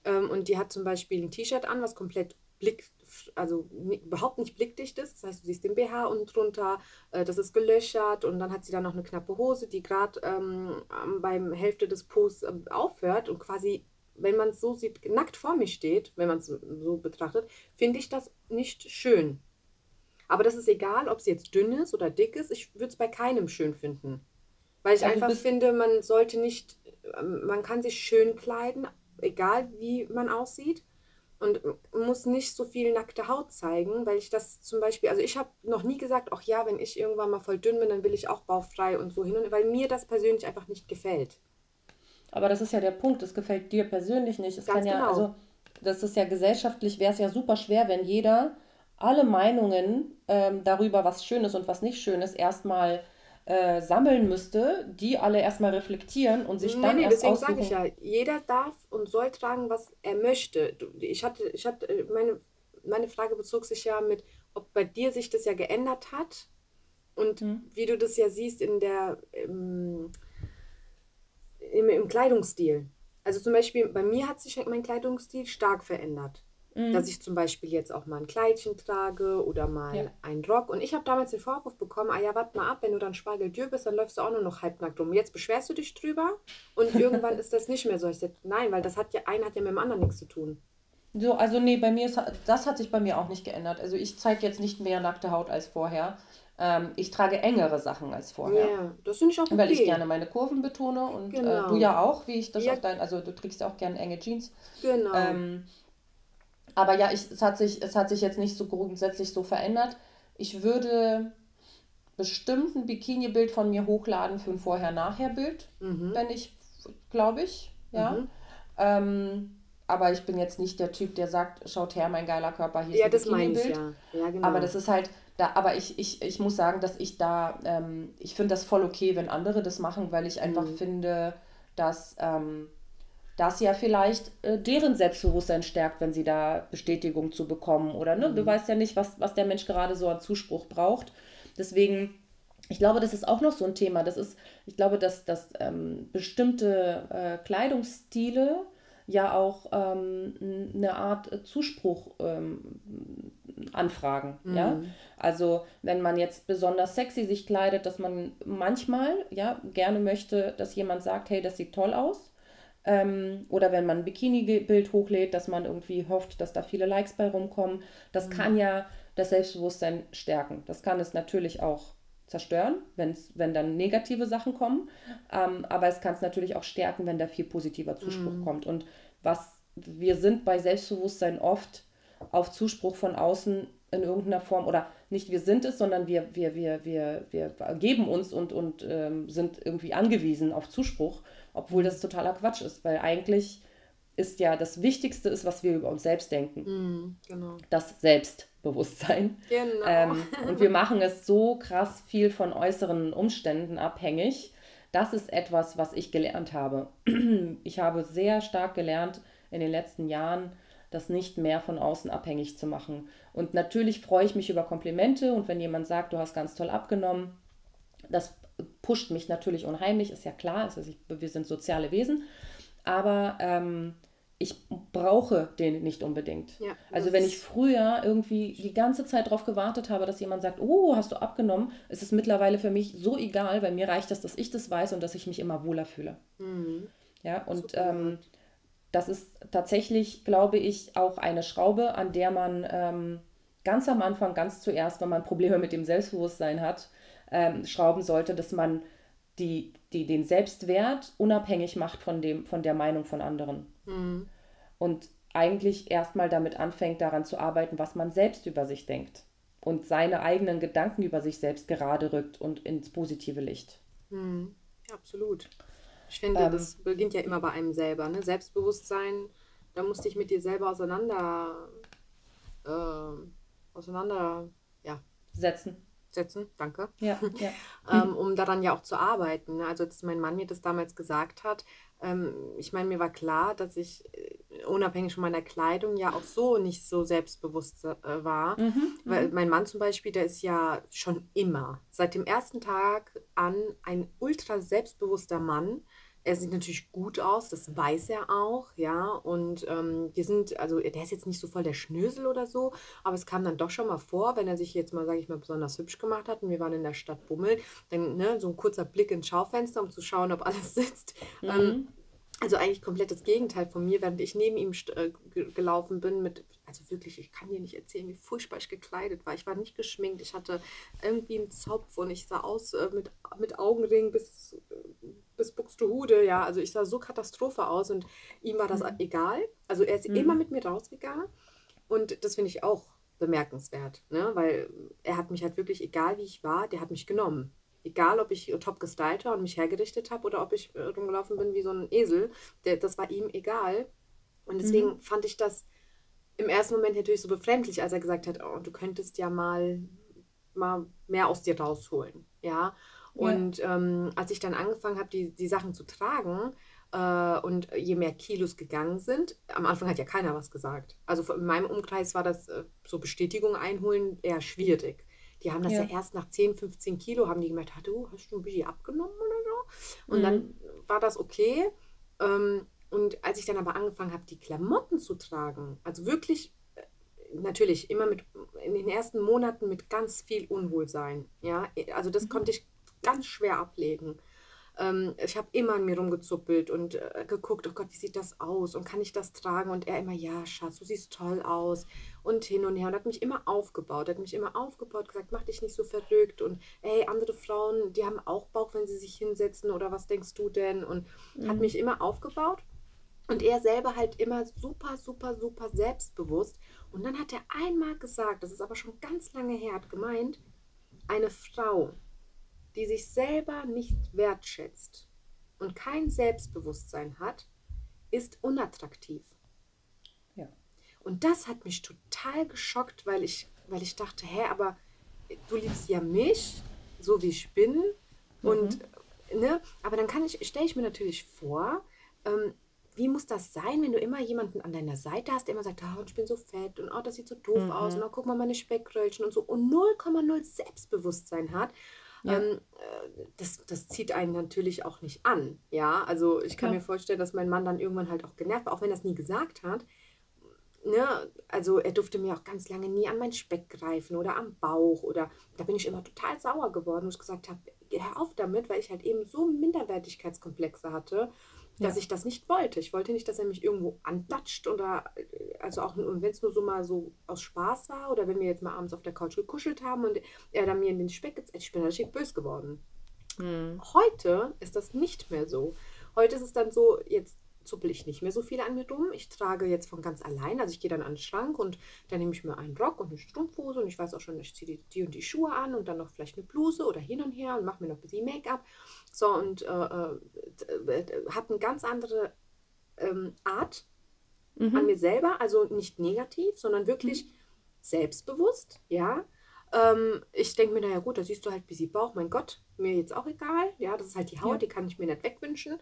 ähm, und die hat zum Beispiel ein T-Shirt an, was komplett blick, also überhaupt nicht blickdicht ist. Das heißt, du siehst den BH unten drunter, äh, das ist gelöchert und dann hat sie dann noch eine knappe Hose, die gerade ähm, beim Hälfte des Posts äh, aufhört und quasi wenn man es so sieht, nackt vor mir steht, wenn man es so betrachtet, finde ich das nicht schön. Aber das ist egal, ob es jetzt dünn ist oder dick ist. Ich würde es bei keinem schön finden. Weil ich also einfach finde, man sollte nicht, ähm, man kann sich schön kleiden, egal wie man aussieht. Und muss nicht so viel nackte Haut zeigen, weil ich das zum Beispiel, also ich habe noch nie gesagt, ach ja, wenn ich irgendwann mal voll dünn bin, dann will ich auch bauchfrei und so hin, weil mir das persönlich einfach nicht gefällt. Aber das ist ja der Punkt, das gefällt dir persönlich nicht. Es kann ja, genau. also das ist ja gesellschaftlich, wäre es ja super schwer, wenn jeder alle Meinungen ähm, darüber, was schön ist und was nicht schön ist, erstmal äh, sammeln müsste, die alle erstmal reflektieren und sich nee, dann nee, erst deswegen sage ich ja, jeder darf und soll tragen, was er möchte. Ich hatte, ich hatte äh, meine, meine Frage bezog sich ja mit, ob bei dir sich das ja geändert hat und mhm. wie du das ja siehst in der im, im, im Kleidungsstil. Also zum Beispiel bei mir hat sich mein Kleidungsstil stark verändert. Mhm. Dass ich zum Beispiel jetzt auch mal ein Kleidchen trage oder mal ja. einen Rock. Und ich habe damals den Vorwurf bekommen, ah ja, warte mal ab, wenn du dann Spargeldür bist, dann läufst du auch nur noch halbnackt rum. Jetzt beschwerst du dich drüber und [laughs] irgendwann ist das nicht mehr so. Ich sage, nein, weil das hat ja, ein hat ja mit dem anderen nichts zu tun. So, also nee, bei mir ist, das hat sich bei mir auch nicht geändert. Also ich zeige jetzt nicht mehr nackte Haut als vorher. Ähm, ich trage engere Sachen als vorher. Ja, das finde ich auch okay. Weil ich gerne meine Kurven betone und genau. äh, du genau. ja auch, wie ich das ja. auf dein, also du trägst ja auch gerne enge Jeans. Genau. Ähm, aber ja, ich, es, hat sich, es hat sich jetzt nicht so grundsätzlich so verändert. Ich würde bestimmt ein Bikini-Bild von mir hochladen für ein Vorher-Nachher-Bild, mhm. wenn ich, glaube ich, ja. Mhm. Ähm, aber ich bin jetzt nicht der Typ, der sagt, schaut her, mein geiler Körper, hier ja, ist ein Bikini-Bild. Ja. ja, genau. Aber das ist halt, da, aber ich, ich, ich muss sagen, dass ich da, ähm, ich finde das voll okay, wenn andere das machen, weil ich einfach mhm. finde, dass ähm, das ja vielleicht äh, deren Selbstbewusstsein stärkt, wenn sie da Bestätigung zu bekommen oder ne? Mhm. du weißt ja nicht, was, was der Mensch gerade so an Zuspruch braucht. Deswegen, ich glaube, das ist auch noch so ein Thema. Das ist, ich glaube, dass, dass ähm, bestimmte äh, Kleidungsstile ja auch ähm, eine Art Zuspruch ähm, anfragen. Mhm. Ja? Also wenn man jetzt besonders sexy sich kleidet, dass man manchmal ja gerne möchte, dass jemand sagt, hey, das sieht toll aus. Ähm, oder wenn man ein Bikini-Bild hochlädt, dass man irgendwie hofft, dass da viele Likes bei rumkommen. Das mhm. kann ja das Selbstbewusstsein stärken. Das kann es natürlich auch zerstören, wenn's, wenn dann negative Sachen kommen. Ähm, aber es kann es natürlich auch stärken, wenn da viel positiver Zuspruch mhm. kommt. Und was wir sind bei Selbstbewusstsein oft auf Zuspruch von außen in irgendeiner Form oder nicht wir sind es, sondern wir, wir, wir, wir, wir geben uns und, und ähm, sind irgendwie angewiesen auf Zuspruch, obwohl das totaler Quatsch ist, weil eigentlich ist ja das Wichtigste ist, was wir über uns selbst denken. Mm, genau. Das Selbstbewusstsein. [laughs] Genau. Ähm, und wir machen es so krass viel von äußeren Umständen abhängig. Das ist etwas, was ich gelernt habe. [clears throat] Ich habe sehr stark gelernt in den letzten Jahren, das nicht mehr von außen abhängig zu machen. Und natürlich freue ich mich über Komplimente und wenn jemand sagt, du hast ganz toll abgenommen, das pusht mich natürlich unheimlich, ist ja klar, also ich, wir sind soziale Wesen, aber ähm, ich brauche den nicht unbedingt. Ja, also wenn ich früher irgendwie die ganze Zeit darauf gewartet habe, dass jemand sagt, oh, hast du abgenommen, ist es mittlerweile für mich so egal, weil mir reicht das, dass ich das weiß und dass ich mich immer wohler fühle. Mhm. Ja, und ähm, das ist tatsächlich, glaube ich, auch eine Schraube, an der man ähm, ganz am Anfang, ganz zuerst, wenn man Probleme mit dem Selbstbewusstsein hat, ähm, schrauben sollte, dass man die, die den Selbstwert unabhängig macht von, dem, von der Meinung von anderen. Mhm. Und eigentlich erstmal damit anfängt, daran zu arbeiten, was man selbst über sich denkt und seine eigenen Gedanken über sich selbst gerade rückt und ins positive Licht. Mhm. Absolut. Ich finde, ähm, das beginnt ja immer bei einem selber. Ne? Selbstbewusstsein, da musst du dich mit dir selber auseinander, äh, auseinander ja. setzen setzen, danke, ja, [laughs] ja. ähm, um daran ja auch zu arbeiten. Ne? Also als mein Mann mir das damals gesagt hat, ähm, ich meine, mir war klar, dass ich äh, unabhängig von meiner Kleidung ja auch so nicht so selbstbewusst äh, war. Mhm, mhm. Weil mein Mann zum Beispiel, der ist ja schon immer, seit dem ersten Tag an, ein ultra selbstbewusster Mann er sieht natürlich gut aus, das weiß er auch, ja. Und ähm, wir sind, also der ist jetzt nicht so voll der Schnösel oder so, aber es kam dann doch schon mal vor, wenn er sich jetzt mal, sage ich mal, besonders hübsch gemacht hat und wir waren in der Stadt Bummel, dann ne, so ein kurzer Blick ins Schaufenster, um zu schauen, ob alles [laughs] sitzt. Mhm. Ähm, also eigentlich komplett das Gegenteil von mir, während ich neben ihm äh, gelaufen bin mit, also wirklich, ich kann dir nicht erzählen, wie furchtbar ich gekleidet war. Ich war nicht geschminkt, ich hatte irgendwie einen Zopf und ich sah aus äh, mit, mit Augenringen bis, bis Buxtehude, ja, also ich sah so Katastrophe aus und ihm war das mhm. egal. Also er ist mhm. immer mit mir rausgegangen und das finde ich auch bemerkenswert, ne? weil er hat mich halt wirklich, egal wie ich war, der hat mich genommen. Egal, ob ich top gestylt war und mich hergerichtet habe oder ob ich äh, rumgelaufen bin wie so ein Esel, der, das war ihm egal. Und deswegen mhm. fand ich das im ersten Moment natürlich so befremdlich, als er gesagt hat, oh, du könntest ja mal, mal mehr aus dir rausholen. Ja. Und ja. ähm, als ich dann angefangen habe, die, die Sachen zu tragen, äh, und je mehr Kilos gegangen sind, am Anfang hat ja keiner was gesagt. Also in meinem Umkreis war das äh, so Bestätigung einholen eher schwierig. Die haben das ja. ja, erst nach 10, 15 Kilo, haben die gemerkt, du hast du ein bisschen abgenommen oder so. Und mhm. dann war das okay. Ähm, und als ich dann aber angefangen habe, die Klamotten zu tragen, also wirklich, äh, natürlich immer mit, in den ersten Monaten mit ganz viel Unwohlsein. Ja, also das mhm. konnte ich ganz schwer ablegen. Ähm, ich habe immer an mir rumgezuppelt und äh, geguckt, oh Gott, wie sieht das aus und kann ich das tragen? Und er immer, ja, Schatz, du siehst toll aus und hin und her und hat mich immer aufgebaut, hat mich immer aufgebaut, gesagt, mach dich nicht so verrückt und ey, andere Frauen, die haben auch Bauch, wenn sie sich hinsetzen oder was denkst du denn? Und mhm. hat mich immer aufgebaut. Und er selber halt immer super, super, super selbstbewusst. Und dann hat er einmal gesagt, das ist aber schon ganz lange her, hat gemeint, eine Frau, die sich selber nicht wertschätzt und kein Selbstbewusstsein hat, ist unattraktiv. Ja. Und das hat mich total geschockt, weil ich, weil ich dachte, hä, aber du liebst ja mich, so wie ich bin. Mhm. Und ne, aber dann kann ich, stelle ich mir natürlich vor, ähm, wie muss das sein, wenn du immer jemanden an deiner Seite hast, der immer sagt, oh, ich bin so fett und oh, das sieht so doof mhm. aus und oh, guck mal meine Speckröllchen und so und 0,0 Selbstbewusstsein hat ja. Ähm, äh, das, das zieht einen natürlich auch nicht an. Ja, also ich kann ja. mir vorstellen, dass mein Mann dann irgendwann halt auch genervt war, auch wenn er es nie gesagt hat. Ne? Also er durfte mir auch ganz lange nie an meinen Speck greifen oder am Bauch oder da bin ich immer total sauer geworden, wo ich gesagt habe, hör auf damit, weil ich halt eben so Minderwertigkeitskomplexe hatte dass ja. ich das nicht wollte. Ich wollte nicht, dass er mich irgendwo andatscht oder also auch wenn es nur so mal so aus Spaß war oder wenn wir jetzt mal abends auf der Couch gekuschelt haben und er dann mir in den Speck gezeigt, ich bin richtig böse geworden. Mhm. Heute ist das nicht mehr so. Heute ist es dann so, jetzt zuppel ich nicht mehr so viel an mir dumm. Ich trage jetzt von ganz allein, also ich gehe dann an den Schrank und dann nehme ich mir einen Rock und eine Strumpfhose und ich weiß auch schon, ich ziehe die, die und die Schuhe an und dann noch vielleicht eine Bluse oder hin und her und mache mir noch ein bisschen Make-up. So und äh, äh, habe eine ganz andere ähm, Art mhm. an mir selber, also nicht negativ, sondern wirklich mhm. selbstbewusst, ja. Ähm, ich denke mir, naja gut, da siehst du halt ein bisschen Bauch, mein Gott, mir jetzt auch egal, ja, das ist halt die Haut, ja. die kann ich mir nicht wegwünschen.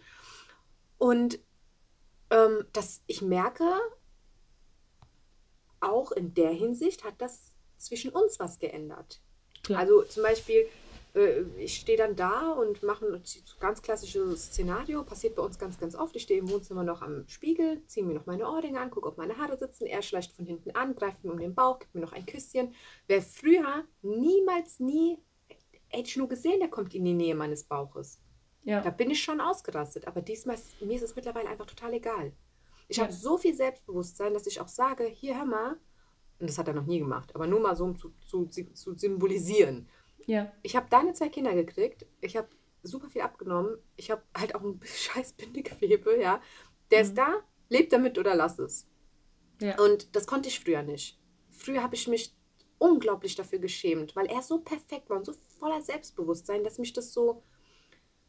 Und ähm, dass ich merke, auch in der Hinsicht hat das zwischen uns was geändert. Klar. Also zum Beispiel, äh, ich stehe dann da und mache ein ganz klassisches Szenario, passiert bei uns ganz, ganz oft. Ich stehe im Wohnzimmer noch am Spiegel, ziehe mir noch meine Ohrringe an, gucke, ob meine Haare sitzen. Er schleicht von hinten an, greift mir um den Bauch, gibt mir noch ein Küsschen. Wer früher niemals, nie, hätte ich nur gesehen, der kommt in die Nähe meines Bauches. Ja. Da bin ich schon ausgerastet. Aber diesmal, mir ist es mittlerweile einfach total egal. Ich ja. habe so viel Selbstbewusstsein, dass ich auch sage, hier hör mal, und das hat er noch nie gemacht, aber nur mal so, um zu, zu, zu symbolisieren. Ja. Ich habe deine zwei Kinder gekriegt, ich habe super viel abgenommen, ich habe halt auch ein [laughs] scheiß Bindegewebe, ja. Der mhm. ist da, lebt damit oder lass es. Ja. Und das konnte ich früher nicht. Früher habe ich mich unglaublich dafür geschämt, weil er so perfekt war und so voller Selbstbewusstsein, dass mich das so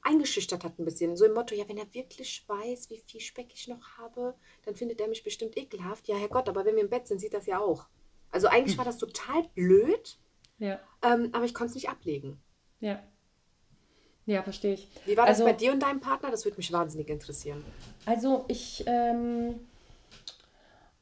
eingeschüchtert hat ein bisschen. So im Motto, ja, wenn er wirklich weiß, wie viel Speck ich noch habe, dann findet er mich bestimmt ekelhaft. Ja, Herrgott, aber wenn wir im Bett sind, sieht das ja auch. Also eigentlich war das total blöd, ja. Ähm, aber ich konnte es nicht ablegen. Ja. Ja, verstehe ich. Wie war das also, bei dir und deinem Partner? Das würde mich wahnsinnig interessieren. Also ich, ähm,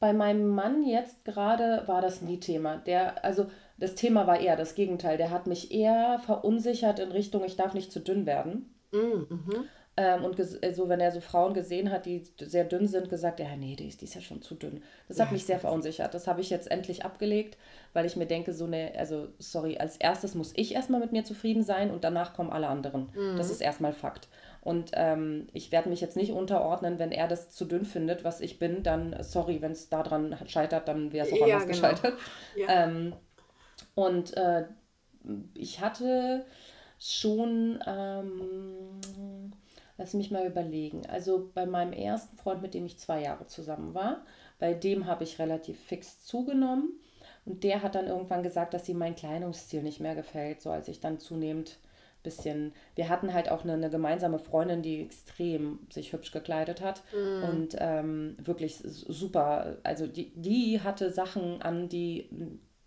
bei meinem Mann jetzt gerade war das nie Thema. Der, also das Thema war eher das Gegenteil. Der hat mich eher verunsichert in Richtung, ich darf nicht zu dünn werden. Mm, mhm. Ähm, und so, also wenn er so Frauen gesehen hat, die sehr dünn sind, gesagt, ja, nee, die ist, die ist ja schon zu dünn. Das hat ja, mich sehr verunsichert. Das habe ich jetzt endlich abgelegt, weil ich mir denke, so eine, also sorry, als erstes muss ich erstmal mit mir zufrieden sein und danach kommen alle anderen. Mhm. Das ist erstmal Fakt. Und ähm, ich werde mich jetzt nicht unterordnen, wenn er das zu dünn findet, was ich bin, dann, sorry, wenn es daran scheitert, dann wäre es auch anders genau. gescheitert. Ja. Ähm, und äh, ich hatte schon, ähm, lass mich mal überlegen. Also bei meinem ersten Freund, mit dem ich zwei Jahre zusammen war, bei dem habe ich relativ fix zugenommen. Und der hat dann irgendwann gesagt, dass ihm mein Kleidungsstil nicht mehr gefällt, so als ich dann zunehmend bisschen. Wir hatten halt auch eine, eine gemeinsame Freundin, die extrem sich hübsch gekleidet hat mm. und ähm, wirklich super. Also die, die hatte Sachen an, die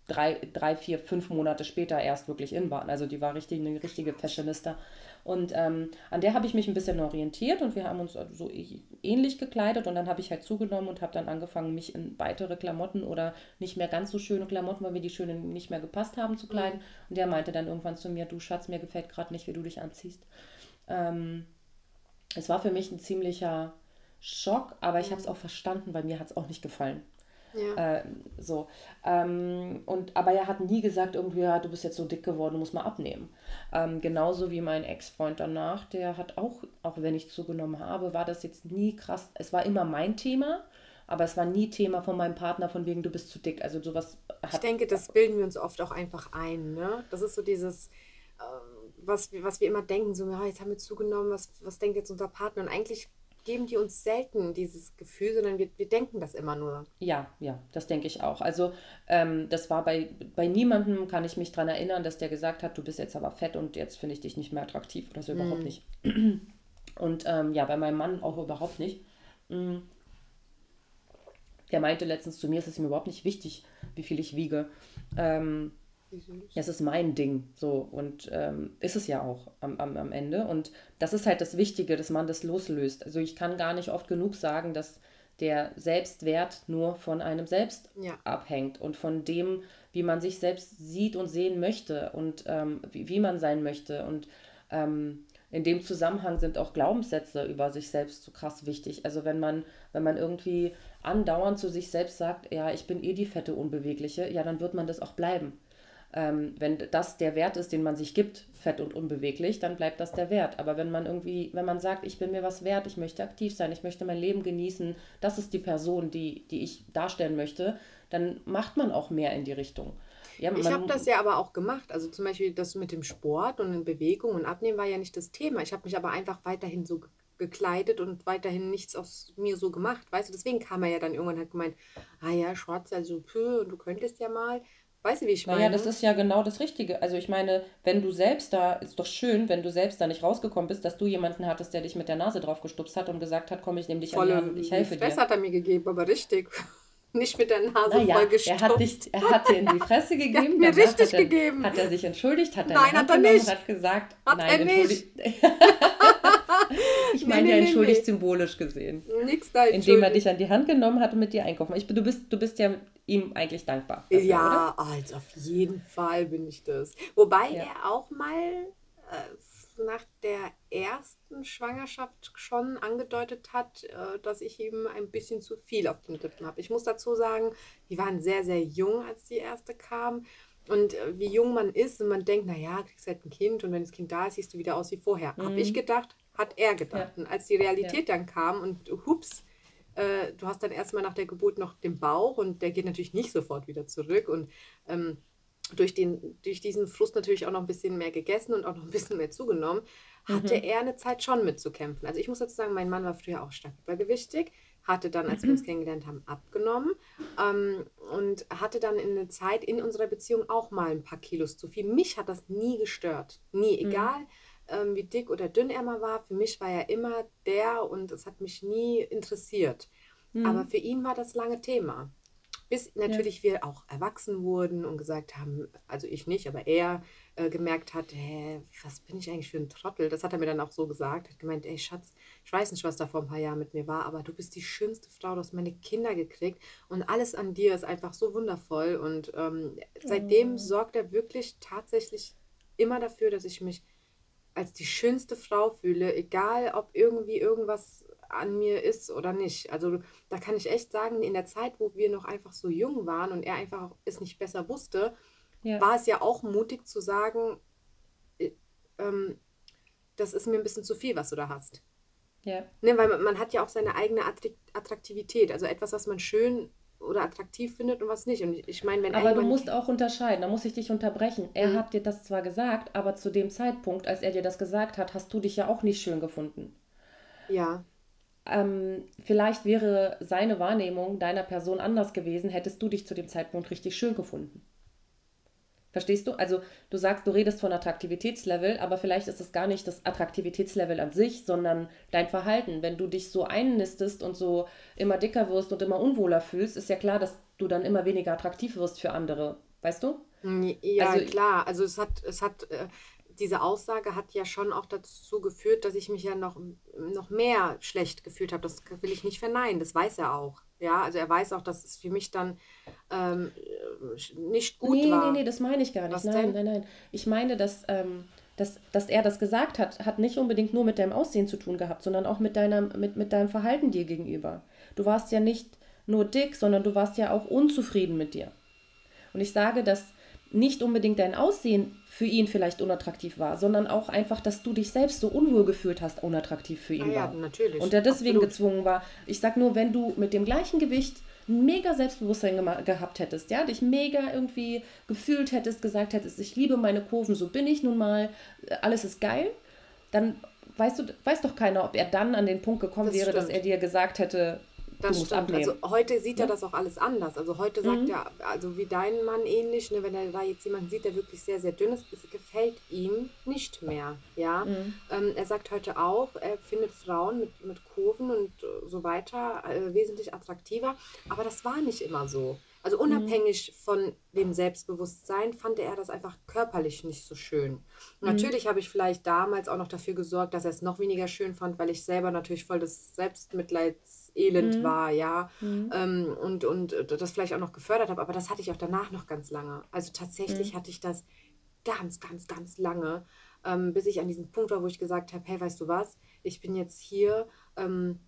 drei, drei, vier, fünf Monate später erst wirklich in waren. Also die war richtig eine richtige Fashionista. Und ähm, an der habe ich mich ein bisschen orientiert und wir haben uns so ähnlich gekleidet und dann habe ich halt zugenommen und habe dann angefangen, mich in weitere Klamotten oder nicht mehr ganz so schöne Klamotten, weil mir die schönen nicht mehr gepasst haben, zu kleiden. Mhm. Und der meinte dann irgendwann zu mir, du Schatz, mir gefällt gerade nicht, wie du dich anziehst. Ähm, es war für mich ein ziemlicher Schock, aber ich habe es auch verstanden, weil mir hat es auch nicht gefallen. Ja. Äh, so. Ähm, und, aber er hat nie gesagt, irgendwie, ja, du bist jetzt so dick geworden, du musst mal abnehmen. Ähm, genauso wie mein Ex-Freund danach, der hat auch, auch wenn ich zugenommen habe, war das jetzt nie krass. Es war immer mein Thema, aber es war nie Thema von meinem Partner, von wegen, du bist zu dick. Also sowas hat. Ich denke, das bilden wir uns oft auch einfach ein. Ne? Das ist so dieses. Äh, was, was wir immer denken, so, ja, jetzt haben wir zugenommen, was, was denkt jetzt unser Partner? Und eigentlich geben die uns selten dieses Gefühl, sondern wir, wir denken das immer nur. Ja, ja, das denke ich auch. Also ähm, das war bei, bei niemandem, kann ich mich daran erinnern, dass der gesagt hat, du bist jetzt aber fett und jetzt finde ich dich nicht mehr attraktiv oder so mm. überhaupt nicht. [clears throat] Und ähm, ja, bei meinem Mann auch überhaupt nicht. Mm. Der meinte letztens zu mir, es ist ihm überhaupt nicht wichtig, wie viel ich wiege. Ähm, es ist mein Ding, so und ähm, ist es ja auch am, am, am Ende. Und das ist halt das Wichtige, dass man das loslöst. Also ich kann gar nicht oft genug sagen, dass der Selbstwert nur von einem selbst ja. abhängt und von dem, wie man sich selbst sieht und sehen möchte und ähm, wie, wie man sein möchte. Und ähm, in dem Zusammenhang sind auch Glaubenssätze über sich selbst so krass wichtig. Also wenn man, wenn man irgendwie andauernd zu sich selbst sagt, ja, ich bin eh die fette Unbewegliche, ja, dann wird man das auch bleiben. Ähm, wenn das der Wert ist, den man sich gibt, fett und unbeweglich, dann bleibt das der Wert. Aber wenn man irgendwie, wenn man sagt, ich bin mir was wert, ich möchte aktiv sein, ich möchte mein Leben genießen, das ist die Person, die, die ich darstellen möchte, dann macht man auch mehr in die Richtung. Ja, ich habe das ja aber auch gemacht. Also zum Beispiel das mit dem Sport und in Bewegung und Abnehmen war ja nicht das Thema. Ich habe mich aber einfach weiterhin so gekleidet und weiterhin nichts aus mir so gemacht. Weißt du, deswegen kam er ja dann irgendwann hat gemeint, ah ja, schwarz, also pö, und du könntest ja mal. Weißt du, wie ich meine? Naja, das ist ja genau das Richtige. Also ich meine, wenn du selbst da, ist doch schön, wenn du selbst da nicht rausgekommen bist, dass du jemanden hattest, der dich mit der Nase drauf gestupst hat und gesagt hat, komm, ich nehme dich Volle, an die Hand, ich helfe Stress dir. hat er mir gegeben, aber richtig. [laughs] Nicht mit der Nase naja, voll gestopft. Er hat, dich, er hat dir in die Fresse [laughs] gegeben. mir richtig hat er, gegeben. Hat er sich entschuldigt? Hat er nein, hat er nicht. hat gesagt, hat nein, er nicht. [laughs] ich meine nee, ja entschuldigt nee. symbolisch gesehen. Nix da Indem er dich an die Hand genommen hat und mit dir einkaufen. Ich, du, bist, du bist ja ihm eigentlich dankbar. Dafür, ja, oder? also auf jeden Fall bin ich das. Wobei ja. er auch mal äh, nach der ersten Schwangerschaft schon angedeutet hat, äh, dass ich ihm ein bisschen zu viel auf den Rippen habe. Ich muss dazu sagen, die waren sehr, sehr jung, als die erste kam. Und äh, wie jung man ist und man denkt, naja, kriegst halt ein Kind und wenn das Kind da ist, siehst du wieder aus wie vorher. Mhm. Habe ich gedacht, hat er gedacht. Ja. Und als die Realität ja. dann kam und hups, äh, du hast dann erstmal nach der Geburt noch den Bauch und der geht natürlich nicht sofort wieder zurück. Und ähm, durch, den, durch diesen Frust natürlich auch noch ein bisschen mehr gegessen und auch noch ein bisschen mehr zugenommen, hatte mhm. er eine Zeit schon mitzukämpfen. Also ich muss dazu sagen, mein Mann war früher auch stark übergewichtig, hatte dann, als mhm. wir uns kennengelernt haben, abgenommen ähm, und hatte dann in der Zeit in unserer Beziehung auch mal ein paar Kilos zu viel. Mich hat das nie gestört. Nie, mhm. Ähm, wie dick oder dünn er mal war. Für mich war er immer der und es hat mich nie interessiert. Mhm. Aber für ihn war das lange Thema. Bis natürlich ja. wir auch erwachsen wurden und gesagt haben, also ich nicht, aber er äh, gemerkt hat, hä, was bin ich eigentlich für ein Trottel? Das hat er mir dann auch so gesagt. Hat gemeint, ey Schatz, ich weiß nicht, was da vor ein paar Jahren mit mir war, aber du bist die schönste Frau, du hast meine Kinder gekriegt und alles an dir ist einfach so wundervoll. Und ähm, seitdem oh. sorgt er wirklich tatsächlich immer dafür, dass ich mich als die schönste Frau fühle, egal ob irgendwie irgendwas an mir ist oder nicht. Also da kann ich echt sagen, in der Zeit, wo wir noch einfach so jung waren und er einfach es nicht besser wusste, ja. war es ja auch mutig zu sagen, äh, ähm, das ist mir ein bisschen zu viel, was du da hast. Ja. Ne, weil man, man hat ja auch seine eigene Attraktivität, also etwas, was man schön oder attraktiv findet und was nicht. Und ich meine, wenn Aber du musst auch unterscheiden, da muss ich dich unterbrechen. Er mhm. hat dir das zwar gesagt, aber zu dem Zeitpunkt, als er dir das gesagt hat, hast du dich ja auch nicht schön gefunden. Ja. Ähm, vielleicht wäre seine Wahrnehmung deiner Person anders gewesen, hättest du dich zu dem Zeitpunkt richtig schön gefunden. Verstehst du? Also du sagst, du redest von Attraktivitätslevel, aber vielleicht ist es gar nicht das Attraktivitätslevel an sich, sondern dein Verhalten. Wenn du dich so einnistest und so immer dicker wirst und immer unwohler fühlst, ist ja klar, dass du dann immer weniger attraktiv wirst für andere. Weißt du? Ja, also, klar. Also es hat, es hat, äh, diese Aussage hat ja schon auch dazu geführt, dass ich mich ja noch, noch mehr schlecht gefühlt habe. Das will ich nicht verneinen. Das weiß er auch. Ja, also er weiß auch, dass es für mich dann ähm, nicht gut nee, war. Nee, nee, nee, das meine ich gar nicht. Was nein, denn? nein, nein. Ich meine, dass, ähm, dass, dass er das gesagt hat, hat nicht unbedingt nur mit deinem Aussehen zu tun gehabt, sondern auch mit, deiner, mit, mit deinem Verhalten dir gegenüber. Du warst ja nicht nur dick, sondern du warst ja auch unzufrieden mit dir. Und ich sage, dass nicht unbedingt dein Aussehen für ihn vielleicht unattraktiv war, sondern auch einfach, dass du dich selbst so unwohl gefühlt hast, unattraktiv für ihn ah, ja, war. natürlich. Und er deswegen Absolut. gezwungen war. Ich sag nur, wenn du mit dem gleichen Gewicht mega Selbstbewusstsein gehabt hättest, ja, dich mega irgendwie gefühlt hättest, gesagt hättest, ich liebe meine Kurven, so bin ich nun mal, alles ist geil, dann weißt du, weiß doch keiner, ob er dann an den Punkt gekommen das wäre, stimmt. dass er dir gesagt hätte, das stimmt. Abnehmen. Also heute sieht ja? er das auch alles anders. Also heute sagt mhm. er, also wie dein Mann ähnlich, ne, wenn er da jetzt jemanden sieht, der wirklich sehr, sehr dünn ist, es gefällt ihm nicht mehr. Ja. Mhm. Ähm, er sagt heute auch, er findet Frauen mit, mit Kurven und so weiter äh, wesentlich attraktiver. Aber das war nicht immer so. Also mhm. unabhängig mhm. von dem Selbstbewusstsein fand er das einfach körperlich nicht so schön. Mhm. Natürlich habe ich vielleicht damals auch noch dafür gesorgt, dass er es noch weniger schön fand, weil ich selber natürlich voll des Selbstmitleidselend mhm. war, ja. Mhm. Ähm, und, und das vielleicht auch noch gefördert habe, aber das hatte ich auch danach noch ganz lange. Also tatsächlich mhm. hatte ich das ganz, ganz, ganz lange, ähm, bis ich an diesem Punkt war, wo ich gesagt habe, hey, weißt du was, ich bin jetzt hier. Ähm,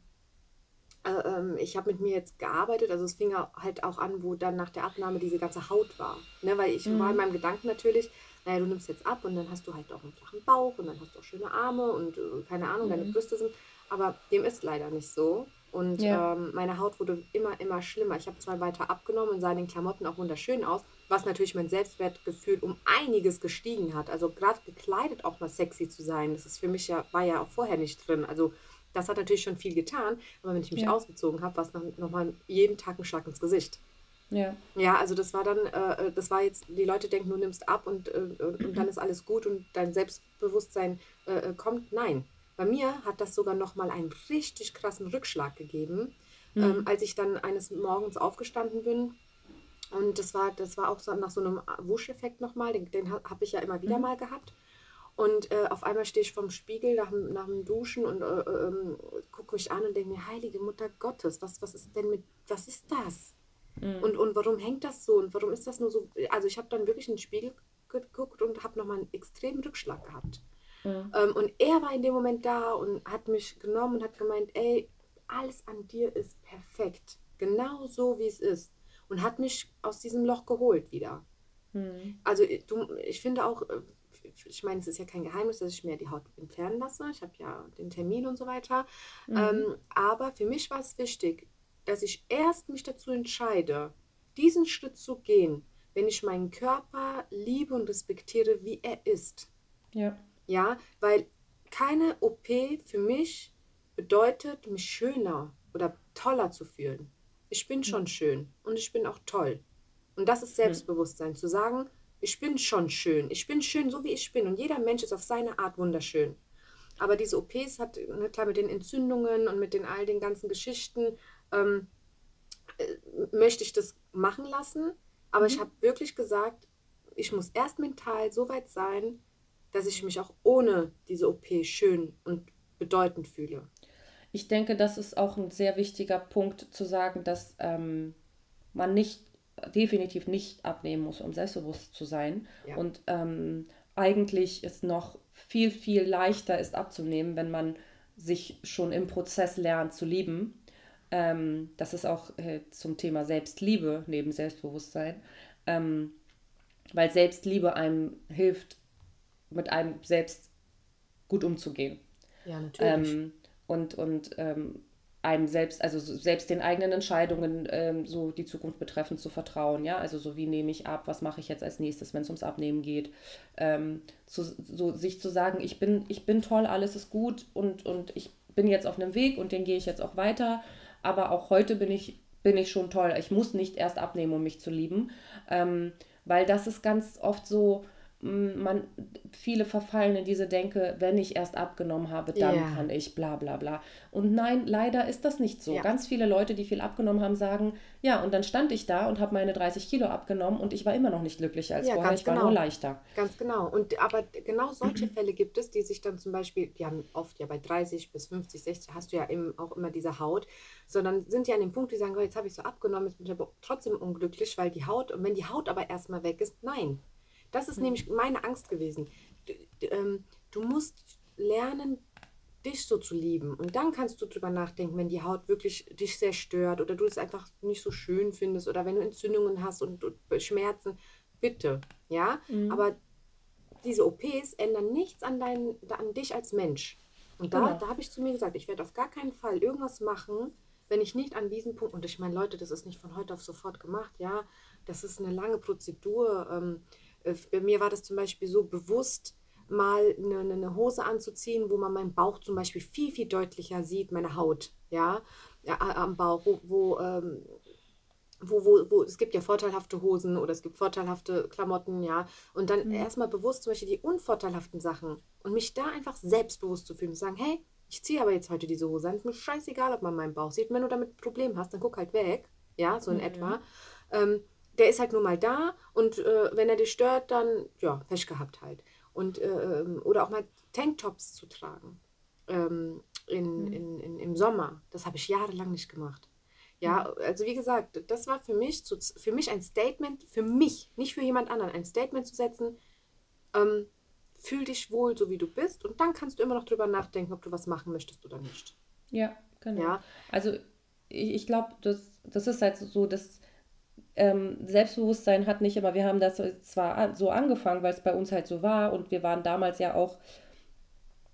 äh, ähm, ich habe mit mir jetzt gearbeitet, also es fing halt auch an, wo dann nach der Abnahme diese ganze Haut war. Ne? Weil ich mhm. war in meinem Gedanken natürlich, naja, du nimmst jetzt ab und dann hast du halt auch einen flachen Bauch und dann hast du auch schöne Arme und äh, keine Ahnung, mhm. deine Brüste sind. Aber dem ist leider nicht so. Und ja. ähm, meine Haut wurde immer, immer schlimmer. Ich habe zwar weiter abgenommen und sah in den Klamotten auch wunderschön aus, was natürlich mein Selbstwertgefühl um einiges gestiegen hat. Also gerade gekleidet auch mal sexy zu sein, das ist für mich ja, war ja auch vorher nicht drin. Also das hat natürlich schon viel getan, aber wenn ich mich ja. ausgezogen habe, war es nochmal jeden Tag ein Schlag ins Gesicht. Ja. Ja, also das war dann, äh, das war jetzt, die Leute denken, du nimmst ab und, äh, und, und dann ist alles gut und dein Selbstbewusstsein äh, kommt. Nein. Bei mir hat das sogar nochmal einen richtig krassen Rückschlag gegeben, mhm. ähm, als ich dann eines Morgens aufgestanden bin und das war, das war auch so nach so einem Wuscheffekt nochmal, den, den habe ich ja immer wieder mhm. mal gehabt. Und äh, auf einmal stehe ich vorm Spiegel nach, nach dem Duschen und äh, äh, gucke mich an und denke mir, heilige Mutter Gottes, was, was ist denn mit, was ist das? Mhm. Und, und warum hängt das so? Und warum ist das nur so? Also ich habe dann wirklich in den Spiegel geguckt und habe nochmal einen extremen Rückschlag gehabt. Ähm, und er war in dem Moment da und hat mich genommen und hat gemeint, ey, alles an dir ist perfekt. Genau so, wie es ist und hat mich aus diesem Loch geholt wieder. Mhm. Also du, ich finde auch, äh, ich meine, es ist ja kein Geheimnis, dass ich mir die Haut entfernen lasse. Ich habe ja den Termin und so weiter. Mhm. Ähm, aber für mich war es wichtig, dass ich erst mich dazu entscheide, diesen Schritt zu gehen, wenn ich meinen Körper liebe und respektiere, wie er ist. Ja. Ja, weil keine OP für mich bedeutet, mich schöner oder toller zu fühlen. Ich bin schon schön und ich bin auch toll. Und das ist Selbstbewusstsein, zu sagen, ich bin schon schön. Ich bin schön, so wie ich bin. Und jeder Mensch ist auf seine Art wunderschön. Aber diese OPs hat, ne, klar, mit den Entzündungen und mit den all den ganzen Geschichten, ähm, äh, möchte ich das machen lassen. Aber mhm. ich habe wirklich gesagt, ich muss erst mental so weit sein, dass ich mich auch ohne diese OP schön und bedeutend fühle. Ich denke, das ist auch ein sehr wichtiger Punkt zu sagen, dass ähm, man nicht, definitiv nicht abnehmen muss, um selbstbewusst zu sein. Ja. Und ähm, eigentlich ist noch viel, viel leichter ist abzunehmen, wenn man sich schon im Prozess lernt zu lieben. Ähm, das ist auch äh, zum Thema Selbstliebe neben Selbstbewusstsein. Ähm, weil Selbstliebe einem hilft, mit einem selbst gut umzugehen. Ja, natürlich. Ähm, und, und ähm, einem selbst, also selbst den eigenen Entscheidungen ähm, so die Zukunft betreffend zu vertrauen, ja, also so wie nehme ich ab, was mache ich jetzt als nächstes, wenn es ums Abnehmen geht, ähm, zu, so sich zu sagen, ich bin, ich bin toll, alles ist gut und, und ich bin jetzt auf einem Weg und den gehe ich jetzt auch weiter, aber auch heute bin ich, bin ich schon toll, ich muss nicht erst abnehmen, um mich zu lieben, ähm, weil das ist ganz oft so, man, viele verfallen in diese Denke, wenn ich erst abgenommen habe, dann ja. kann ich bla bla bla. Und nein, leider ist das nicht so. Ja. Ganz viele Leute, die viel abgenommen haben, sagen, ja, und dann stand ich da und habe meine 30 Kilo abgenommen und ich war immer noch nicht glücklicher als ja, vorher, ich genau. war nur leichter. Ganz genau. Und aber genau solche. [clears throat] Fälle gibt es, die sich dann zum Beispiel, die haben oft ja bei 30 bis 50, 60 hast du ja eben auch immer diese Haut, sondern sind ja an dem Punkt, die sagen, oh, jetzt habe ich so abgenommen, jetzt bin ich aber trotzdem unglücklich, weil die Haut, und wenn die Haut aber erstmal weg ist, nein, das ist mhm. nämlich meine Angst gewesen. Du, ähm, du musst lernen, dich so zu lieben. Und dann kannst du drüber nachdenken, wenn die Haut wirklich dich sehr stört oder du es einfach nicht so schön findest oder wenn du Entzündungen hast und, und Schmerzen, bitte, ja. Mhm. Aber diese OPs ändern nichts an, dein, an dich als Mensch. Und da, genau. da habe ich zu mir gesagt, ich werde auf gar keinen Fall irgendwas machen, wenn ich nicht an diesen Punkt, und ich meine, Leute, das ist nicht von heute auf sofort gemacht, ja, das ist eine lange Prozedur. Ähm, äh, mir war das zum Beispiel so bewusst, mal eine, eine, Hose anzuziehen, wo man meinen Bauch zum Beispiel viel, viel deutlicher sieht, meine Haut, ja, ja am Bauch, wo, wo, ähm, wo, wo, wo, es gibt ja vorteilhafte Hosen oder es gibt vorteilhafte Klamotten, ja, und dann mhm. erstmal bewusst zum Beispiel die unvorteilhaften Sachen und mich da einfach selbstbewusst zu fühlen und sagen, hey, ich ziehe aber jetzt heute diese Hose an, ist mir scheißegal, ob man meinen Bauch sieht, wenn du damit ein Problem hast, dann guck halt weg, ja, so in mhm. etwa. Ähm, der ist halt nur mal da und äh, wenn er dich stört, dann, ja, Pech gehabt halt. Und, äh, ähm, oder auch mal Tanktops zu tragen ähm, in, mhm. in, in, im Sommer. Das habe ich jahrelang nicht gemacht. Ja, mhm. also wie gesagt, das war für mich, zu, für mich ein Statement, für mich, nicht für jemand anderen, ein Statement zu setzen, ähm, fühl dich wohl, so wie du bist und dann kannst du immer noch drüber nachdenken, ob du was machen möchtest oder nicht. Ja, genau. Ja. Also ich, ich glaube, das, das ist halt so, das ähm, Selbstbewusstsein hat nicht, aber wir haben das zwar so angefangen, weil es bei uns halt so war und wir waren damals ja auch,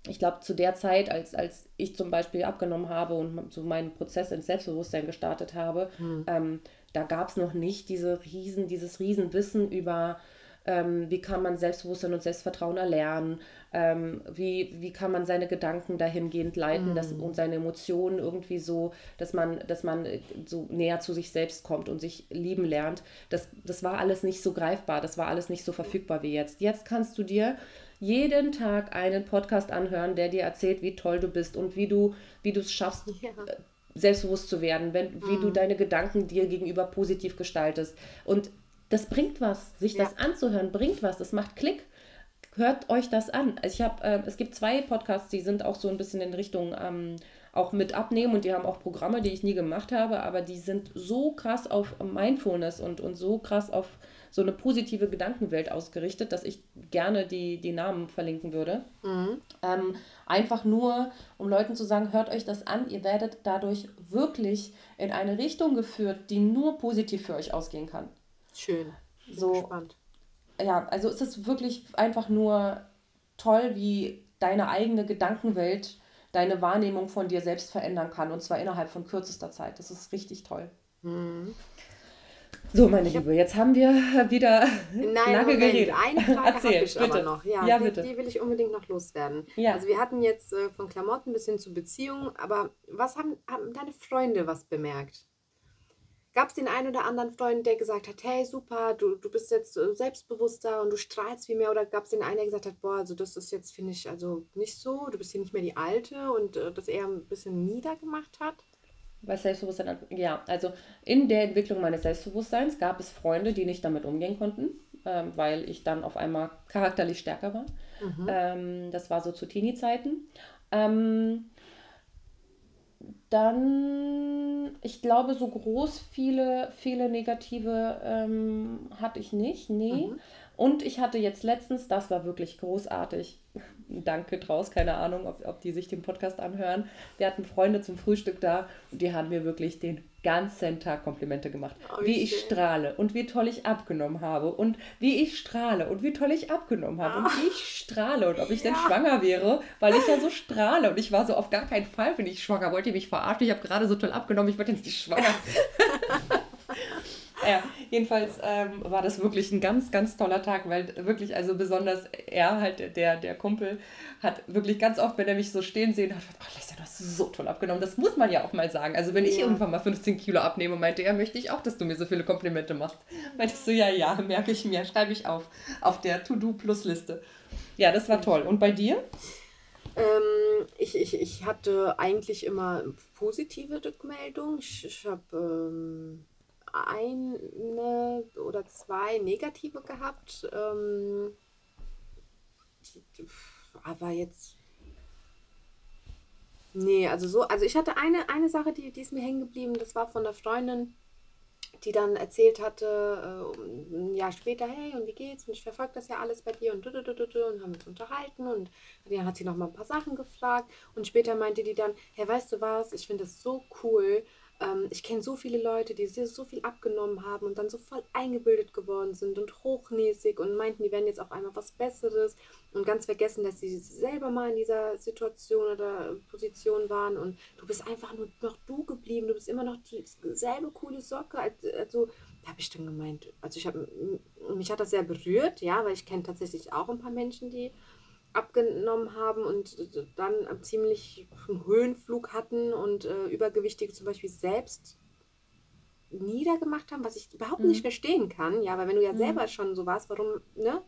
ich glaube, zu der Zeit, als, als ich zum Beispiel abgenommen habe und so meinen Prozess ins Selbstbewusstsein gestartet habe, hm. ähm, da gab es noch nicht diese riesen, dieses Riesenwissen über ähm, wie kann man Selbstbewusstsein und Selbstvertrauen erlernen, ähm, wie, wie kann man seine Gedanken dahingehend leiten mm. dass, und seine Emotionen irgendwie so, dass man, dass man so näher zu sich selbst kommt und sich lieben lernt. Das, das war alles nicht so greifbar, das war alles nicht so verfügbar wie jetzt. Jetzt kannst du dir jeden Tag einen Podcast anhören, der dir erzählt, wie toll du bist und wie du wie du es schaffst, ja. Äh, selbstbewusst zu werden, wenn, wie mm. du deine Gedanken dir gegenüber positiv gestaltest. Und das bringt was. Sich ja. das anzuhören, bringt was. Das macht Klick. Hört euch das an. Also ich habe, äh, es gibt zwei Podcasts, die sind auch so ein bisschen in Richtung ähm, auch mit abnehmen und die haben auch Programme, die ich nie gemacht habe, aber die sind so krass auf Mindfulness und, und so krass auf so eine positive Gedankenwelt ausgerichtet, dass ich gerne die, die Namen verlinken würde. Mhm. Ähm, einfach nur, um Leuten zu sagen, hört euch das an, ihr werdet dadurch wirklich in eine Richtung geführt, die nur positiv für euch ausgehen kann. Schön. Bin so, gespannt. Ja, also es ist wirklich einfach nur toll, wie deine eigene Gedankenwelt deine Wahrnehmung von dir selbst verändern kann und zwar innerhalb von kürzester Zeit. Das ist richtig toll. Mhm. So, meine Liebe, jetzt haben wir wieder Nein, lange Moment. geredet. Eine Frage habe ich bitte. aber noch. Ja, ja die, bitte. die will ich unbedingt noch loswerden. Ja. Also wir hatten jetzt äh, von Klamotten bis hin zu Beziehungen, aber was haben, haben deine Freunde was bemerkt? Gab es den einen oder anderen Freund, der gesagt hat, hey, super, du, du bist jetzt äh, selbstbewusster und du strahlst wie mehr? Oder gab es den einen, der gesagt hat, boah, also das ist jetzt, finde ich, also nicht so, du bist hier nicht mehr die Alte und äh, das eher ein bisschen niedergemacht hat? Was Selbstbewusstsein, ja, also in der Entwicklung meines Selbstbewusstseins gab es Freunde, die nicht damit umgehen konnten, ähm, weil ich dann auf einmal charakterlich stärker war. Mhm. Ähm, das war so zu Teenie-Zeiten. Ähm, dann, ich glaube, so groß viele, viele negative ähm, hatte ich nicht. Nee. Mhm. Und ich hatte jetzt letztens, das war wirklich großartig. [laughs] Danke draus, keine Ahnung, ob, ob die sich den Podcast anhören. Wir hatten Freunde zum Frühstück da und die haben mir wirklich den ganzen Tag Komplimente gemacht. Oh, wie ich strahle und wie toll ich abgenommen habe und wie ich strahle und wie toll ich abgenommen habe oh. und wie ich strahle und ob ich ja. denn schwanger wäre, weil ich ja so strahle und ich war so auf gar keinen Fall bin ich schwanger. Wollt ihr mich verarschen? Ich habe gerade so toll abgenommen, ich werde jetzt nicht schwanger. [laughs] ja, [laughs] jedenfalls ähm, war das wirklich ein ganz, ganz toller Tag, weil wirklich, also besonders er halt, der, der Kumpel, hat wirklich ganz oft, wenn er mich so stehen sehen hat, oh, Lisa, du hast so toll abgenommen. Das muss man ja auch mal sagen. Also wenn ich irgendwann mal 15 Kilo abnehme, meinte er, möchte ich auch, dass du mir so viele Komplimente machst. Meinte ich so, ja, ja, merke ich mir, schreibe ich auf, auf der To-Do-Plus-Liste. Ja, das war toll. Und bei dir? Ähm, ich, ich, ich hatte eigentlich immer positive Rückmeldungen. Ich, ich habe ähm, eine oder zwei negative gehabt. Ähm, aber jetzt. Nee, also so, also ich hatte eine, eine Sache, die, die ist mir hängen geblieben, das war von der Freundin, die dann erzählt hatte, äh, ein Jahr später, hey, und wie geht's? Und ich verfolge das ja alles bei dir und, und haben uns unterhalten und dann hat sie noch mal ein paar Sachen gefragt und später meinte die dann, hey, weißt du was, ich finde das so cool, ähm, ich kenne so viele Leute, die so viel abgenommen haben und dann so voll eingebildet geworden sind und hochnäsig und meinten, die werden jetzt auf einmal was Besseres und ganz vergessen, dass sie selber mal in dieser Situation oder Position waren und du bist einfach nur noch du geblieben, du bist immer noch dieselbe coole Socke. Also da habe ich dann gemeint, also ich habe mich hat das sehr berührt, ja, weil ich kenne tatsächlich auch ein paar Menschen, die abgenommen haben und dann ziemlich einen Höhenflug hatten und äh, Übergewichtige zum Beispiel selbst niedergemacht haben, was ich überhaupt mhm. nicht verstehen kann. Ja, weil wenn du ja mhm. selber schon so warst, warum, ne?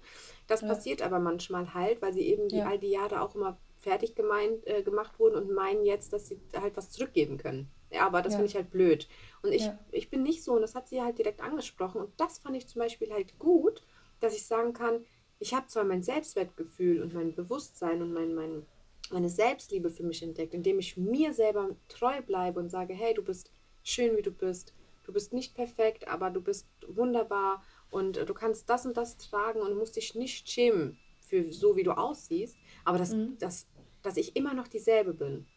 Das ja. passiert aber manchmal halt, weil sie eben die, all die Jahre auch immer fertig gemeint, äh, gemacht wurden und meinen jetzt, dass sie halt was zurückgeben können. Ja, aber das ja. finde ich halt blöd. Und ich, ich bin nicht so, und das hat sie halt direkt angesprochen. Und das fand ich zum Beispiel halt gut, dass ich sagen kann, ich habe zwar mein Selbstwertgefühl und mein Bewusstsein und mein, mein, meine Selbstliebe für mich entdeckt, indem ich mir selber treu bleibe und sage, hey, du bist schön, wie du bist. Du bist nicht perfekt, aber du bist wunderbar und du kannst das und das tragen und musst dich nicht schämen für so, wie du aussiehst. Aber dass, mhm. dass, dass ich immer noch dieselbe bin.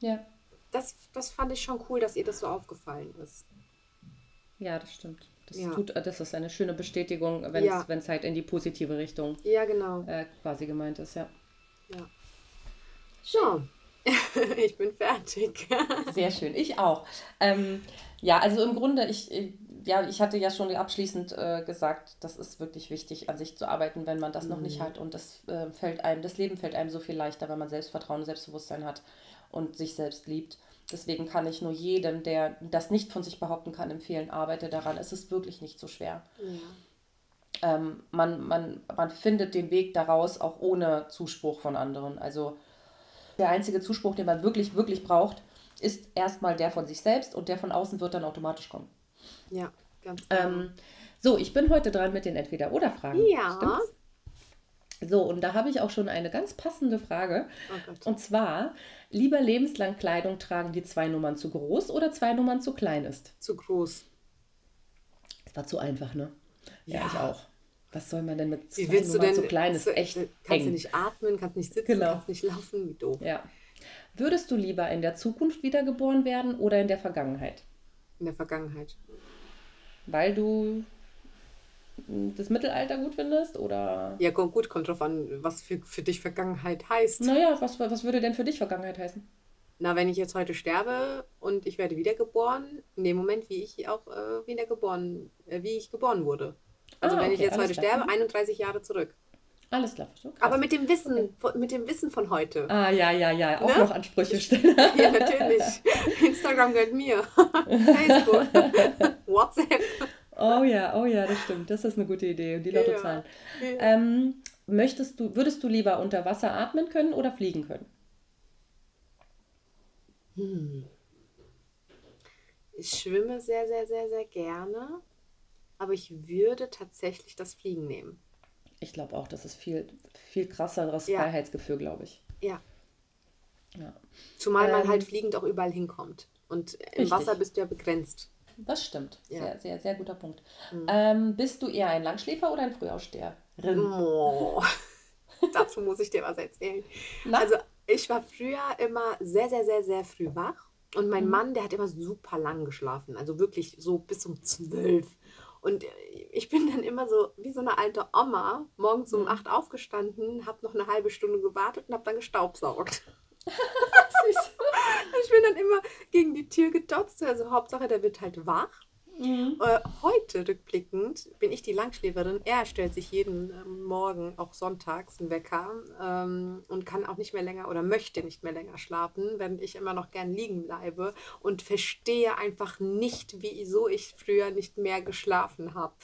Ja. das, das fand ich schon cool, dass ihr das so aufgefallen ist. Ja, das stimmt. Das, Ja. tut, das ist eine schöne Bestätigung, wenn es Ja. halt in die positive Richtung Ja, genau. äh, quasi gemeint ist, ja. Ja. So, [laughs] ich bin fertig. [laughs] Sehr schön, ich auch. Ähm, ja, also im Grunde, ich, ja, ich hatte ja schon abschließend äh, gesagt, das ist wirklich wichtig, an sich zu arbeiten, wenn man das noch nicht hat. Und das äh, fällt einem, das Leben fällt einem so viel leichter, wenn man Selbstvertrauen und Selbstbewusstsein hat und sich selbst liebt. Deswegen kann ich nur jedem, der das nicht von sich behaupten kann, empfehlen, arbeite daran. Es ist wirklich nicht so schwer. Ja. ähm, man, man, man findet den Weg daraus auch ohne Zuspruch von anderen. Also der einzige Zuspruch, den man wirklich, wirklich braucht, ist erstmal der von sich selbst und der von außen wird dann automatisch kommen. ja, ganz genau. Ähm, so, ich bin heute dran mit den Entweder-Oder-Fragen. Ja. Stimmt's? So, und da habe ich auch schon eine ganz passende Frage. Oh. Und zwar, lieber lebenslang Kleidung tragen, die zwei Nummern zu groß oder zwei Nummern zu klein ist? Zu groß. Das war zu einfach, ne? Ja, Ja. ich auch. Was soll man denn mit zwei Wie willst du Nummern denn? zu klein? Ist so- echt Kannst du eng. nicht atmen, kannst nicht sitzen, Genau. kannst nicht laufen, wie doof. Ja. Würdest du lieber in der Zukunft wiedergeboren werden oder in der Vergangenheit? In der Vergangenheit. Weil du das Mittelalter gut findest? Oder. Ja, gu- gut, kommt drauf an, was für, für dich Vergangenheit heißt. Naja, was, was würde denn für dich Vergangenheit heißen? Na, wenn ich jetzt heute sterbe und ich werde wiedergeboren, in dem Moment, wie ich auch äh, wiedergeboren, äh, wie ich geboren wurde. Also Ah, wenn ich okay, jetzt alles heute klar. sterbe, 31 Jahre zurück. Alles klar. Krass. Aber mit dem Wissen, von, mit dem Wissen von heute. Ah, ja, ja, ja. Auch Ne? noch Ansprüche stellen. [laughs] Ja, natürlich. Instagram gehört mir. [laughs] Facebook. [laughs] WhatsApp. Oh ja, oh ja, das stimmt. Das ist eine gute Idee. Und die Lottozahlen. Ähm, möchtest du, würdest du lieber unter Wasser atmen können oder fliegen können? Ich schwimme sehr, sehr, sehr, sehr gerne. Aber ich würde tatsächlich das Fliegen nehmen. Ich glaube auch, das ist viel, viel krasseres Ja. Freiheitsgefühl, glaube ich. Ja. Ja. Zumal man Ähm, halt fliegend auch überall hinkommt. Und im Richtig. Wasser bist du ja begrenzt. Das stimmt. Ja. Sehr, sehr, sehr guter Punkt. Ähm, bist du eher ein Langschläfer oder ein Frühaufsteherin? Oh. [laughs] Dazu muss ich dir was erzählen. Na? Also ich war früher immer sehr, sehr, sehr, sehr früh wach. Und mein Mann, der hat immer super lang geschlafen. Also wirklich so bis um zwölf. Und ich bin dann immer so wie so eine alte Oma morgens um acht aufgestanden, habe noch eine halbe Stunde gewartet und habe dann gestaubsaugt. [laughs] [laughs] Süß. [laughs] Ich bin dann immer gegen die Tür gedotzt. Also Hauptsache, der wird halt wach. Mhm. Äh, heute rückblickend bin ich die Langschläferin. Er stellt sich jeden ähm, Morgen, auch sonntags, einen Wecker ähm, und kann auch nicht mehr länger oder möchte nicht mehr länger schlafen, während ich immer noch gern liegen bleibe und verstehe einfach nicht, wieso ich früher nicht mehr geschlafen habe.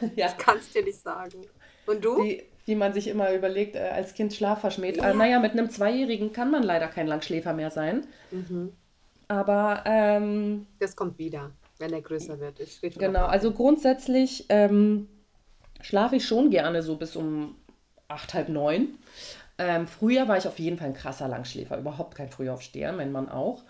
[laughs] Ja, Kann es dir nicht sagen. Und du? wie, wie man sich immer überlegt, äh, als Kind Schlaf verschmäht. Äh, naja, mit einem Zweijährigen kann man leider kein Langschläfer mehr sein. Mhm. Aber ähm, Das kommt wieder, wenn er größer wird. Genau, also grundsätzlich ähm, schlafe ich schon gerne so bis um acht, halb neun. Ähm, früher war ich auf jeden Fall ein krasser Langschläfer, überhaupt kein Frühaufsteher, mein Mann auch.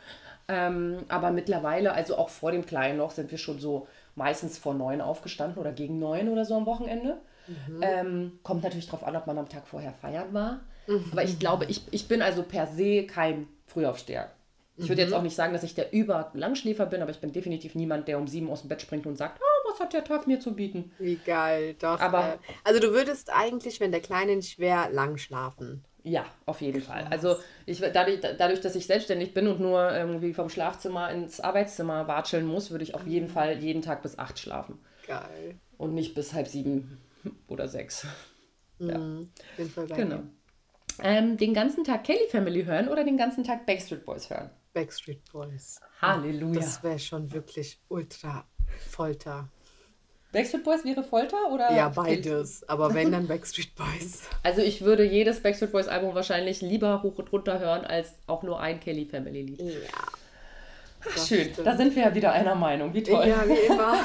Ähm, aber mittlerweile, also auch vor dem Kleinen noch, sind wir schon so meistens vor neun aufgestanden oder gegen neun oder so am Wochenende. Ähm, kommt natürlich darauf an, ob man am Tag vorher feiern war. Aber ich glaube, ich, ich bin also per se kein Frühaufsteher. Ich würde jetzt auch nicht sagen, dass ich der Überlangschläfer bin, aber ich bin definitiv niemand, der um sieben aus dem Bett springt und sagt, oh, was hat der Tag mir zu bieten? Wie geil, doch. Aber- äh, also du würdest eigentlich, wenn der Kleine nicht wäre, lang schlafen. Ja, auf jeden Fall. Also ich, dadurch, dadurch, dass ich selbstständig bin und nur irgendwie vom Schlafzimmer ins Arbeitszimmer watscheln muss, würde ich auf jeden Fall jeden Tag bis acht schlafen. Geil. Und nicht bis halb sieben oder sechs. Ja. Mhm. Auf jeden Fall bei Genau. Ähm, den ganzen Tag Kelly Family hören oder den ganzen Tag Backstreet Boys hören? Backstreet Boys. Halleluja. Das wäre schon wirklich ultra Folter. Backstreet Boys wäre Folter oder? Ja, beides. Aber wenn, dann [laughs] Backstreet Boys. Also ich würde jedes Backstreet Boys Album wahrscheinlich lieber hoch und runter hören, als auch nur ein Kelly Family Lied. Ja. Ach, schön, stimmt. da sind wir ja wieder einer Meinung. Wie toll. Ja, wie immer. [laughs]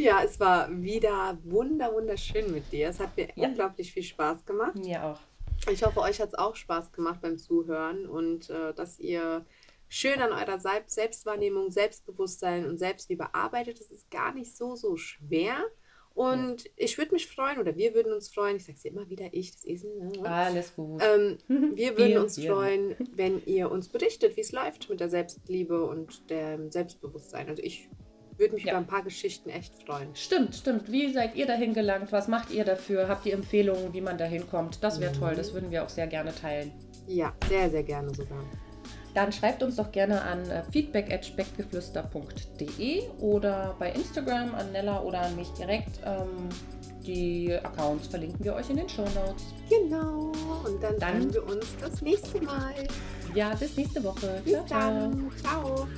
ja, es war wieder wunder, wunderschön mit dir. Es hat mir Ja. unglaublich viel Spaß gemacht. Mir auch. Ich hoffe, euch hat es auch Spaß gemacht beim Zuhören und äh, dass ihr schön an eurer Sel- Selbstwahrnehmung, Selbstbewusstsein und Selbstliebe arbeitet. Das ist gar nicht so, so schwer. Und ja. ich würde mich freuen, oder wir würden uns freuen, ich sage es immer wieder, ich, das Esel. Ne? Alles gut. Ähm, [laughs] wir würden wir, uns wir. freuen, wenn ihr uns berichtet, wie es läuft mit der Selbstliebe und dem Selbstbewusstsein. Also ich würde mich ja. über ein paar Geschichten echt freuen. Stimmt, stimmt. Wie seid ihr dahin gelangt? Was macht ihr dafür? Habt ihr Empfehlungen, wie man dahin kommt? Das wäre mhm. toll. Das würden wir auch sehr gerne teilen. Ja, sehr, sehr gerne sogar. Dann schreibt uns doch gerne an äh, feedback.speckgeflüster.de oder bei Instagram an Nella oder an mich direkt. Ähm, die Accounts verlinken wir euch in den Show Notes. Genau. Und dann, dann sehen wir uns das nächste Mal. Ja, bis nächste Woche. Bis ciao, dann. ciao. ciao.